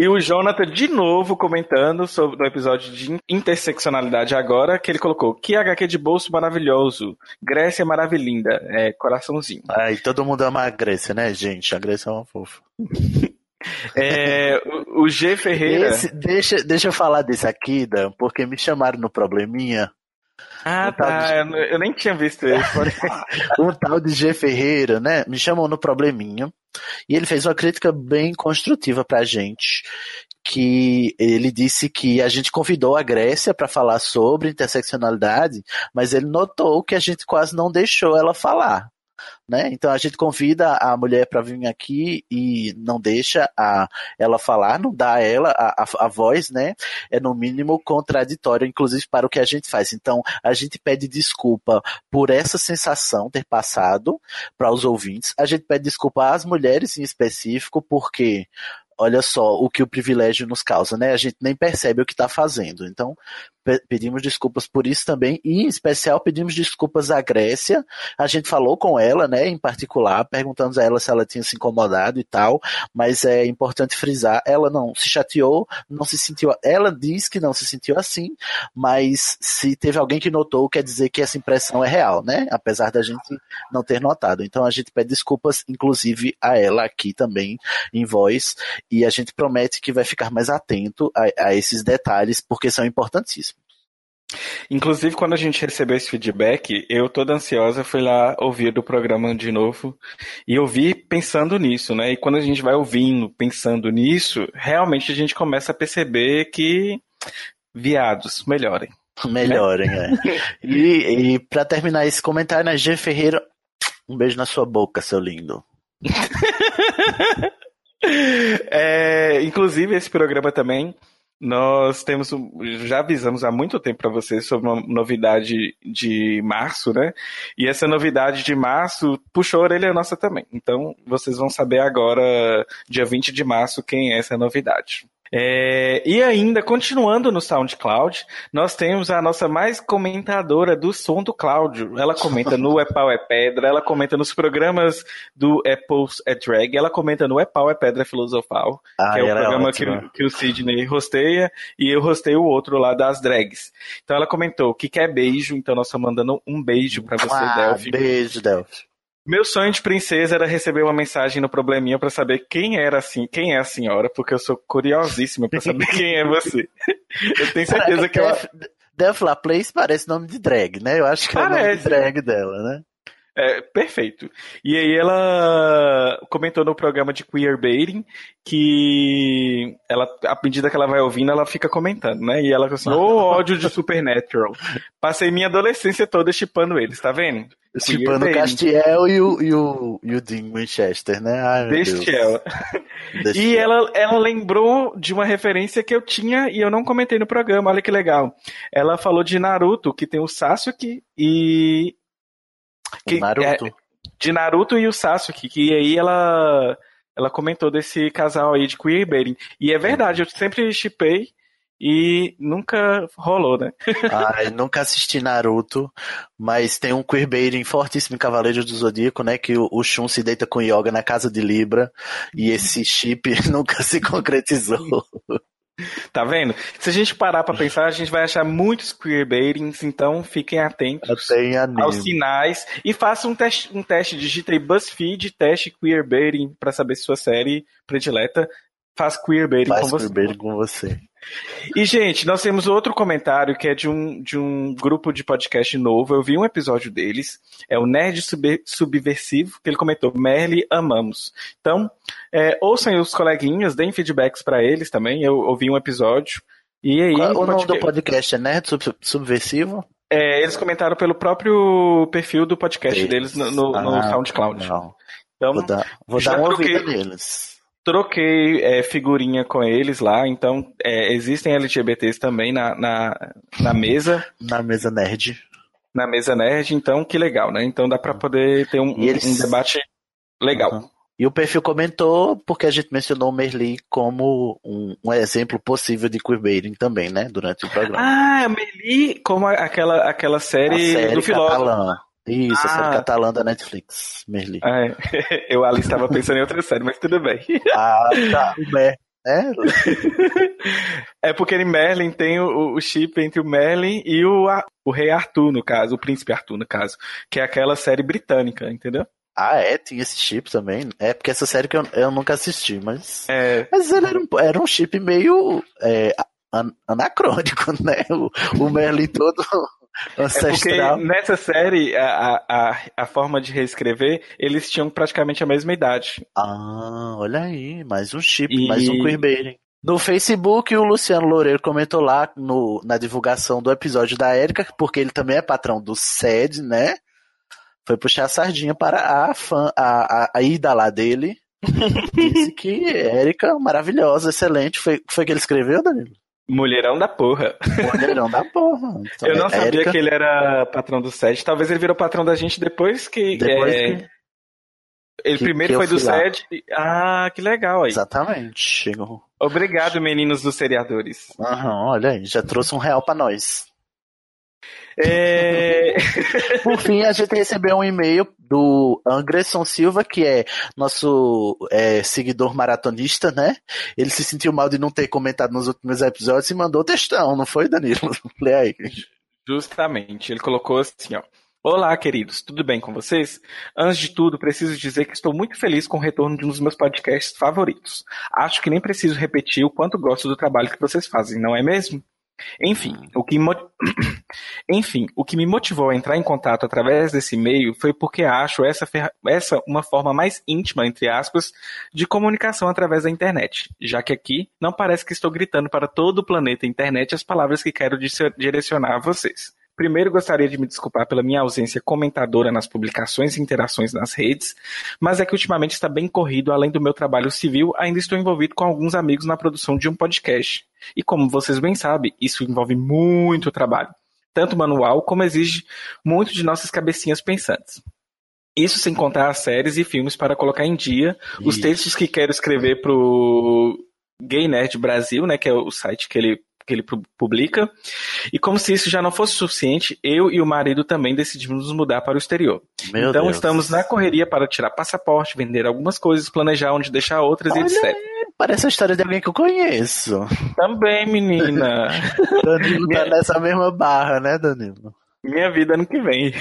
E o Jonathan, de novo, comentando sobre no episódio de interseccionalidade agora, que ele colocou: Que HQ de bolso maravilhoso. Grécia maravilhinda. É, coraçãozinho. Ai, todo mundo ama a Grécia, né, gente? A Grécia é uma fofa. É, o, o G Ferreira. Esse, deixa, deixa eu falar desse aqui, Dan, porque me chamaram no probleminha. Ah, um tá. De... Eu nem tinha visto isso. um tal de G Ferreira, né? Me chamou no probleminha. E ele fez uma crítica bem construtiva pra gente. Que ele disse que a gente convidou a Grécia para falar sobre interseccionalidade, mas ele notou que a gente quase não deixou ela falar né? Então a gente convida a mulher para vir aqui e não deixa a, ela falar, não dá a ela a, a, a, voz, né? É no mínimo contraditório, inclusive para o que a gente faz. Então a gente pede desculpa por essa sensação ter passado para os ouvintes. A gente pede desculpa às mulheres em específico, porque olha só o que o privilégio nos causa, né? A gente nem percebe o que está fazendo. Então, pedimos desculpas por isso também, e em especial pedimos desculpas à Grécia. A gente falou com ela, né, em particular, perguntamos a ela se ela tinha se incomodado e tal, mas é importante frisar, ela não se chateou, não se sentiu, ela diz que não se sentiu assim, mas se teve alguém que notou, quer dizer que essa impressão é real, né, apesar da gente não ter notado. Então a gente pede desculpas, inclusive a ela aqui também, em voz, e a gente promete que vai ficar mais atento a, a esses detalhes, porque são importantíssimos. Inclusive, quando a gente recebeu esse feedback, eu toda ansiosa fui lá ouvir do programa de novo e ouvi pensando nisso, né? E quando a gente vai ouvindo, pensando nisso, realmente a gente começa a perceber que viados, melhorem. Melhorem, né? é. E, e para terminar esse comentário, né, G Ferreira, um beijo na sua boca, seu lindo. é, inclusive, esse programa também nós temos, já avisamos há muito tempo para vocês sobre uma novidade de março, né? E essa novidade de março puxou a orelha nossa também. Então, vocês vão saber agora, dia 20 de março, quem é essa novidade. É, e ainda, continuando no SoundCloud, nós temos a nossa mais comentadora do som do Cláudio. Ela comenta no É Pau é Pedra, ela comenta nos programas do Apple's é Drag, ela comenta no É Pau é Pedra Filosofal, Ah, que é o é programa que, que o Sidney rosteia, e eu rostei o outro lá das drags. Então ela comentou que quer beijo, então nós estamos mandando um beijo pra você, Ah, Delphi. beijo, Delphi. Meu sonho de princesa era receber uma mensagem no probleminha pra saber quem era assim, quem é a senhora, porque eu sou curiosíssima pra saber quem é você. Eu tenho certeza que ela, Delphi, Delphi LaPlace parece nome de drag, né? Eu acho que é o nome de Parece. drag dela, né? É perfeito. E aí ela comentou no programa de queerbaiting que ela, à medida que ela vai ouvindo, ela fica comentando, né? E ela falou assim: "Ô ódio de Supernatural. Passei minha adolescência toda chipando eles, tá vendo?" Chipando o. Castiel e o, e, o, e o Dean Winchester, né? Ai, E ela, ela lembrou de uma referência que eu tinha e eu não comentei no programa, olha que legal. Ela falou de Naruto, que tem o Sasuke e. O Naruto. é, de Naruto e o Sasuke, que aí ela. Ela comentou desse casal aí de queerbaiting. E é verdade, eu sempre chipei e nunca rolou, né? Ai, nunca assisti Naruto, mas tem um queerbaiting fortíssimo em Cavaleiros do Zodíaco, né? Que o, o Shun se deita com Yoga na casa de Libra e esse chip nunca se concretizou. Tá vendo? Se a gente parar pra pensar, a gente vai achar muitos queerbaitings, então fiquem atentos. Aos sinais e faça um teste, um teste. Digite BuzzFeed, teste queerbaiting para saber se sua série predileta faz queerbaiting Faz com você. queerbaiting com você. E, gente, nós temos outro comentário que é de um, de um grupo de podcast novo. Eu vi um episódio deles. É o Nerd Sub- Subversivo, que ele comentou: Merle, amamos. Então, é, ouçam os coleguinhas, deem feedbacks para eles também. Eu ouvi um episódio. E aí, Qual- o nome do podcast- podcast é Nerd Sub- Subversivo? é, eles comentaram pelo próprio perfil do podcast deles no, no- no Ah, SoundCloud. Não. Então, Vou dar, vou dar uma ouvida neles. Troquei é, figurinha com eles lá, então é, existem LGBTs também na, na, na mesa, Na mesa nerd. na mesa nerd, então que legal, né? Então dá pra poder ter um, eles- um debate legal. Uhum. E o perfil comentou porque a gente mencionou o Merli como um, um exemplo possível de queerbaiting também, né? Durante o programa. Ah, a Meli, como aquela, aquela série, série do filósofo. catalã. Isso, a série Ah. catalã da Netflix. Merli. Ah, é. Eu ali estava pensando em outra série, mas tudo bem. Ah, tá. Mer, né? É porque em Merlin tem o, o chip entre o Merlin e o, o rei Arthur, no caso, o príncipe Arthur, no caso, que é aquela série britânica, entendeu? Ah, é? Tinha esse chip também? É porque essa série que eu, eu nunca assisti, mas. É, Mas ele era um, era um chip meio é, an- anacrônico, né? O, o Merlin todo É porque ancestral. nessa série, a, a, a forma de reescrever, eles tinham praticamente a mesma idade. Ah, olha aí, mais um chip, E- mais um queerbaiting. No Facebook, o Luciano Loureiro comentou lá no, na divulgação do episódio da Érica, porque ele também é patrão do SED, né? Foi puxar a sardinha para a fã, a, a, a ida lá dele. Disse que Érica, maravilhosa, excelente. Foi, foi que ele escreveu, Danilo? Mulherão da porra. Mulherão da porra. Então, Eu não é sabia Érica, que ele era patrão do SED. Talvez ele virou patrão da gente depois que. Depois é, que- Ele que- primeiro que foi do. SED. Ah, que legal aí. Exatamente. Chegou. Obrigado, meninos dos seriadores. Aham, olha aí, já trouxe um real pra nós. É... Por fim, a gente recebeu um e-mail do Anderson Silva, que é nosso é, seguidor maratonista, né? Ele se sentiu mal de não ter comentado nos últimos episódios e mandou textão, não foi, Danilo? Lê aí. Justamente, ele colocou assim, ó. Olá, queridos, tudo bem com vocês? Antes de tudo, preciso dizer que estou muito feliz com o retorno de um dos meus podcasts favoritos. Acho que nem preciso repetir o quanto gosto do trabalho que vocês fazem, não é mesmo? Enfim, o que mo- Enfim, o que me motivou a entrar em contato através desse e-mail foi porque acho essa, ferra- essa uma forma mais íntima, entre aspas, de comunicação através da internet, já que aqui não parece que estou gritando para todo o planeta internet as palavras que quero direcionar a vocês. Primeiro, gostaria de me desculpar pela minha ausência comentadora nas publicações e interações nas redes, mas é que ultimamente está bem corrido, além do meu trabalho civil, ainda estou envolvido com alguns amigos na produção de um podcast. E como vocês bem sabem, isso envolve muito trabalho, tanto manual como exige muito de nossas cabecinhas pensantes. Isso sem contar as séries e filmes para colocar em dia, os Isso. textos que quero escrever pro Gay Nerd Brasil, né, que é o site que ele, que ele pu- publica. E como se isso já não fosse suficiente, eu e o marido também decidimos nos mudar para o exterior. Meu então Deus. estamos na correria para tirar passaporte, vender algumas coisas, planejar onde deixar outras e Olha etc. Parece a história de alguém que eu conheço. Também, menina. Danilo tá nessa mesma barra, né, Danilo? Minha vida ano que vem.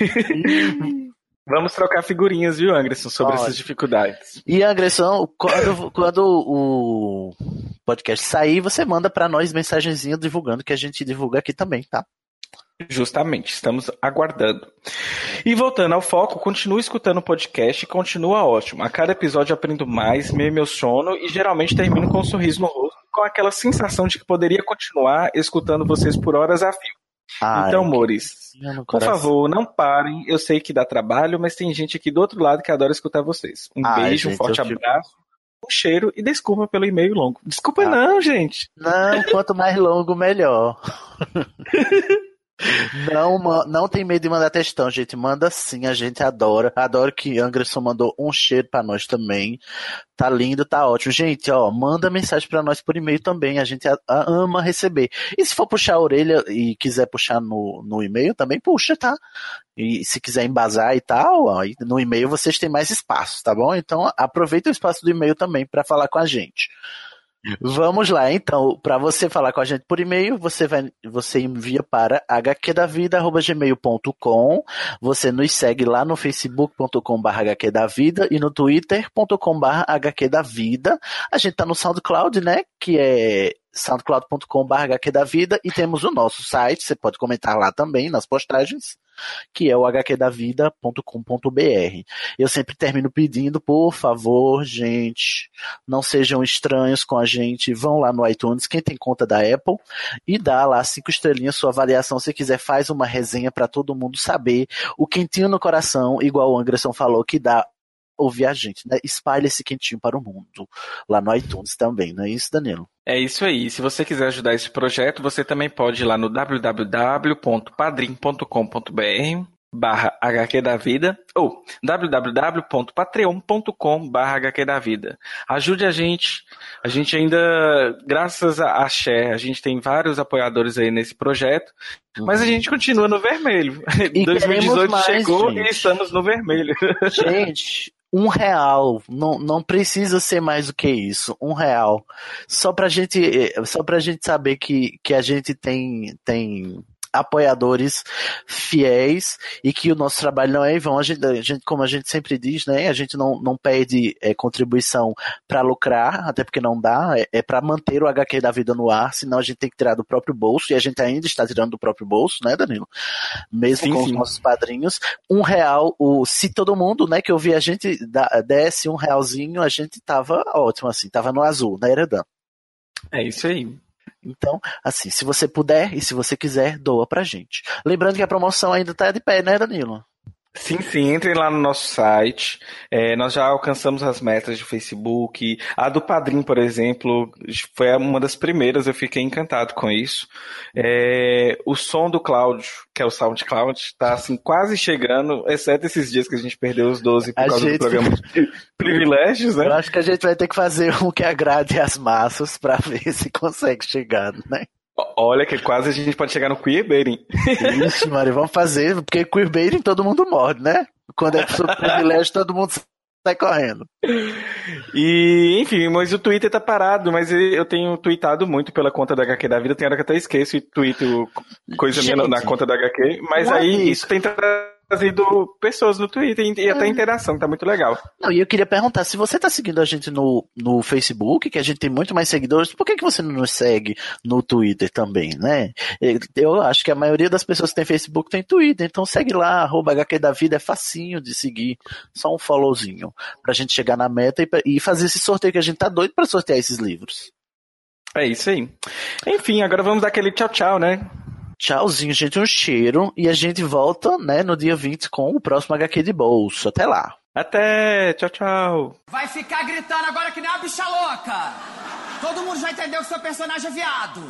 Vamos trocar figurinhas, viu, Anderson, sobre Ótimo. essas dificuldades. E a agressão, quando, quando o podcast sair, você manda pra nós mensagenzinha divulgando que a gente divulga aqui também, tá? Justamente, estamos aguardando. E voltando ao foco, continuo escutando o podcast e continua ótimo. A cada episódio aprendo mais, me emociono e geralmente termino com um sorriso no rosto, com aquela sensação de que poderia continuar escutando vocês por horas a fio. Ai, então, amores, no por favor, não parem. Eu sei que dá trabalho, mas tem gente aqui do outro lado que adora escutar vocês. Um Ai, beijo, um gente, forte eu fico- abraço, um cheiro e desculpa pelo e-mail longo. Desculpa Ah. não, gente. Não, quanto mais longo, melhor. Não, não tem medo de mandar textão, gente. Manda sim, a gente adora. Adoro que Anderson mandou um cheiro pra nós também. Tá lindo, tá ótimo. Gente, ó, manda mensagem pra nós por e-mail também. A gente a- a- ama receber. E se for puxar a orelha e quiser puxar no, no e-mail, também puxa, tá? E se quiser embasar e tal, ó, no e-mail vocês têm mais espaço, tá bom? Então aproveita o espaço do e-mail também pra falar com a gente. Vamos lá, então, para você falar com a gente por e-mail, você vai, você envia para hqdavida@gmail.com. Você nos segue lá no facebook.com/barra hqdavida e no twitter.com/barra hqdavida. A gente tá no SoundCloud, né, que é soundcloud.com.br hqdavida e temos o nosso site, você pode comentar lá também nas postagens, que é o hqdavida.com.br. Eu sempre termino pedindo, por favor, gente, não sejam estranhos com a gente, vão lá no iTunes, quem tem conta da Apple, e dá lá cinco estrelinhas sua avaliação, se quiser faz uma resenha para todo mundo saber. O quentinho no coração, igual o Anderson falou, que dá ouvir a gente, né? Espalhe esse quentinho para o mundo, lá no iTunes também, não é isso, Danilo? É isso aí. Se você quiser ajudar esse projeto, você também pode ir lá no www.padrim.com.br barra HQ da Vida ou www.patreon.com barra HQ da Vida. Ajude a gente. A gente ainda, graças a a Share, a gente tem vários apoiadores aí nesse projeto, mas a gente continua no vermelho. E 2018 queremos mais, chegou gente. e estamos no vermelho. Gente, um real. Não, não precisa ser mais do que isso. Um real. Só pra gente, eh, só pra gente saber que, que a gente tem, tem apoiadores fiéis e que o nosso trabalho não é em vão. A gente, a gente como a gente sempre diz, né? A gente não, não pede eh, contribuição para lucrar, até porque não dá, é, é para manter o HQ da vida no ar, senão a gente tem que tirar do próprio bolso, e a gente ainda está tirando do próprio bolso, né, Danilo? Mesmo Sim, com sim. os nossos padrinhos. Um real, o, se todo mundo, né, que eu vi a gente da- desse um realzinho, a gente tava ótimo, assim, tava no azul, na Eredan. É isso aí. Então, assim, se você puder e se você quiser, doa pra gente. Lembrando que a promoção ainda tá de pé, né, Danilo? Sim, sim, entrem lá no nosso site. É, nós já alcançamos as metas de Facebook. A do Padrim, por exemplo, foi uma das primeiras, eu fiquei encantado com isso. É, o som do Cláudio, que é o SoundCloud, está assim, quase chegando, exceto esses dias que a gente perdeu os 12 por A causa gente- do programa de privilégios, Eu né? acho que a gente vai ter que fazer um que agrade as massas pra ver se consegue chegar, né? Olha que quase a gente pode chegar no queerbaiting. Ixi, Mari, vamos fazer, porque queerbaiting todo mundo morre, né? Quando é sobre privilégio, todo mundo sai correndo. E, enfim, mas o Twitter tá parado, mas eu tenho tweetado muito pela conta da HQ da vida, tem hora que eu até esqueço e tweeto coisa minha na- Gente, conta da HQ, mas aí isso tem trazido pessoas no Twitter e É. até interação, tá muito legal. Não, e eu queria perguntar, se você tá seguindo a gente no, no Facebook, que a gente tem muito mais seguidores, por que, que você não nos segue no Twitter também, né? Eu acho que a maioria das pessoas que tem Facebook tem Twitter, então segue lá, arroba HQ da vida, é facinho de seguir, só um followzinho, pra gente chegar na meta e, e fazer esse sorteio que a gente tá doido pra sortear esses livros. É isso aí. Enfim, agora vamos dar aquele tchau tchau, né? Tchauzinho, gente. Um cheiro. E a gente volta, né, no dia 20 com o próximo HQ de bolso. Até lá. Até! Tchau, tchau! Vai ficar gritando agora que nem uma bicha louca! Todo mundo já entendeu que seu personagem é viado!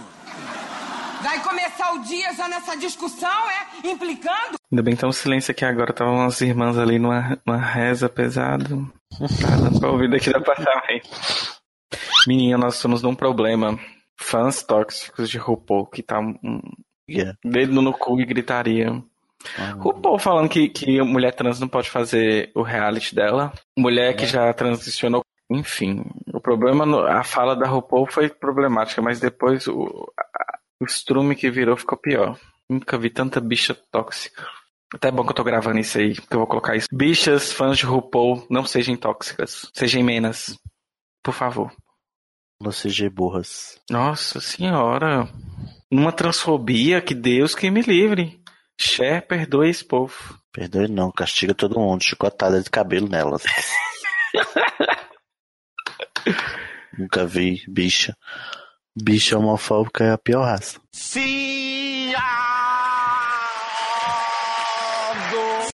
Vai começar o dia já nessa discussão, é? Implicando? Ainda bem que tá um silêncio aqui agora. Estavam as irmãs ali numa, numa reza pesado. Tá dando pra ouvir daqui do apartamento. Menina, nós estamos num problema. Fãs tóxicos de RuPaul, que tá um Yeah. dedo no cu e gritaria. RuPaul falando que, que mulher trans não pode fazer o reality dela. Mulher que já transicionou. Enfim, o problema, no- a fala da RuPaul foi problemática, mas depois o, a- o estrume que virou ficou pior. Nunca vi tanta bicha tóxica. Até é bom que eu tô gravando isso aí, porque eu vou colocar isso. Bichas, fãs de RuPaul, não sejam tóxicas. Sejam menos. Por favor. No CG burras. Nossa senhora. Numa transfobia, que Deus que me livre. Cher, perdoe esse povo. Perdoe não, castiga todo mundo. Chicotada de cabelo nelas. Nunca vi bicha. Bicha homofóbica é a pior raça.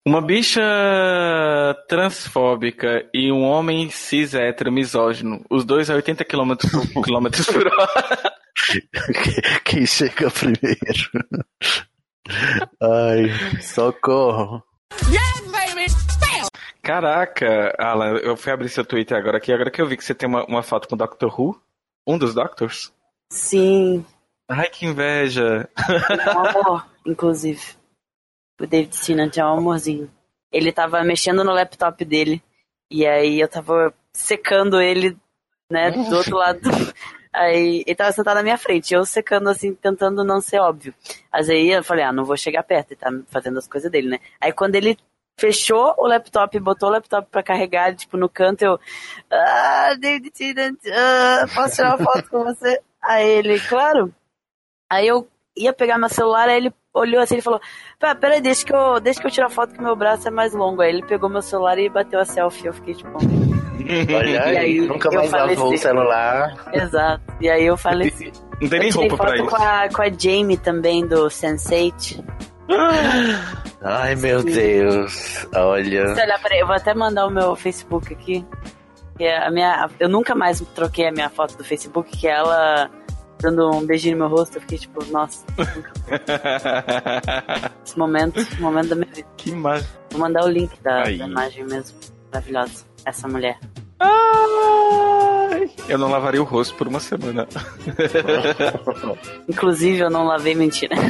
Uma bicha transfóbica e um homem cis hétero misógino. Os dois a 80 km por, quilômetros por hora. Quem chega primeiro? Ai, socorro. Caraca, Alan, eu fui abrir seu Twitter agora aqui, agora que eu vi que você tem uma, uma foto com o Doctor Who. Um dos Doctors? Sim, Ai, que inveja. um amor, inclusive. O David Tennant é um amorzinho. Ele tava mexendo no laptop dele. E aí eu tava secando ele, né, do outro lado. Aí ele tava sentado na minha frente, eu secando assim, tentando não ser óbvio. Mas aí eu falei, ah, não vou chegar perto, ele tá fazendo as coisas dele, né? Aí quando ele fechou o laptop, botou o laptop pra carregar, tipo, no canto, eu. Ah, David Tennant, ah, posso tirar uma foto com você? Aí ele, claro. Aí eu ia pegar meu celular, aí ele olhou assim e falou: Pá, peraí, deixa que, eu, deixa que eu tire a foto que meu braço é mais longo. Aí ele pegou meu celular e bateu a selfie. Eu fiquei tipo. Olha E aí, aí, nunca mais lavou o faleci. celular. Exato. E aí eu falei assim. Não tem nem roupa pra isso. com a, com a Jamie também do Sense8. Ai, meu Deus. Olha. Se olhar, peraí, eu vou até mandar o meu Facebook aqui. Que é a minha, eu nunca mais troquei a minha foto do Facebook, que é ela dando um beijinho no meu rosto. Eu fiquei tipo, nossa, esse momento, momento da minha vida. que mais? Vou mandar o link da, da imagem mesmo. Maravilhosa. Essa mulher. Ai, eu não lavaria o rosto por uma semana. Inclusive, eu não lavei mentira.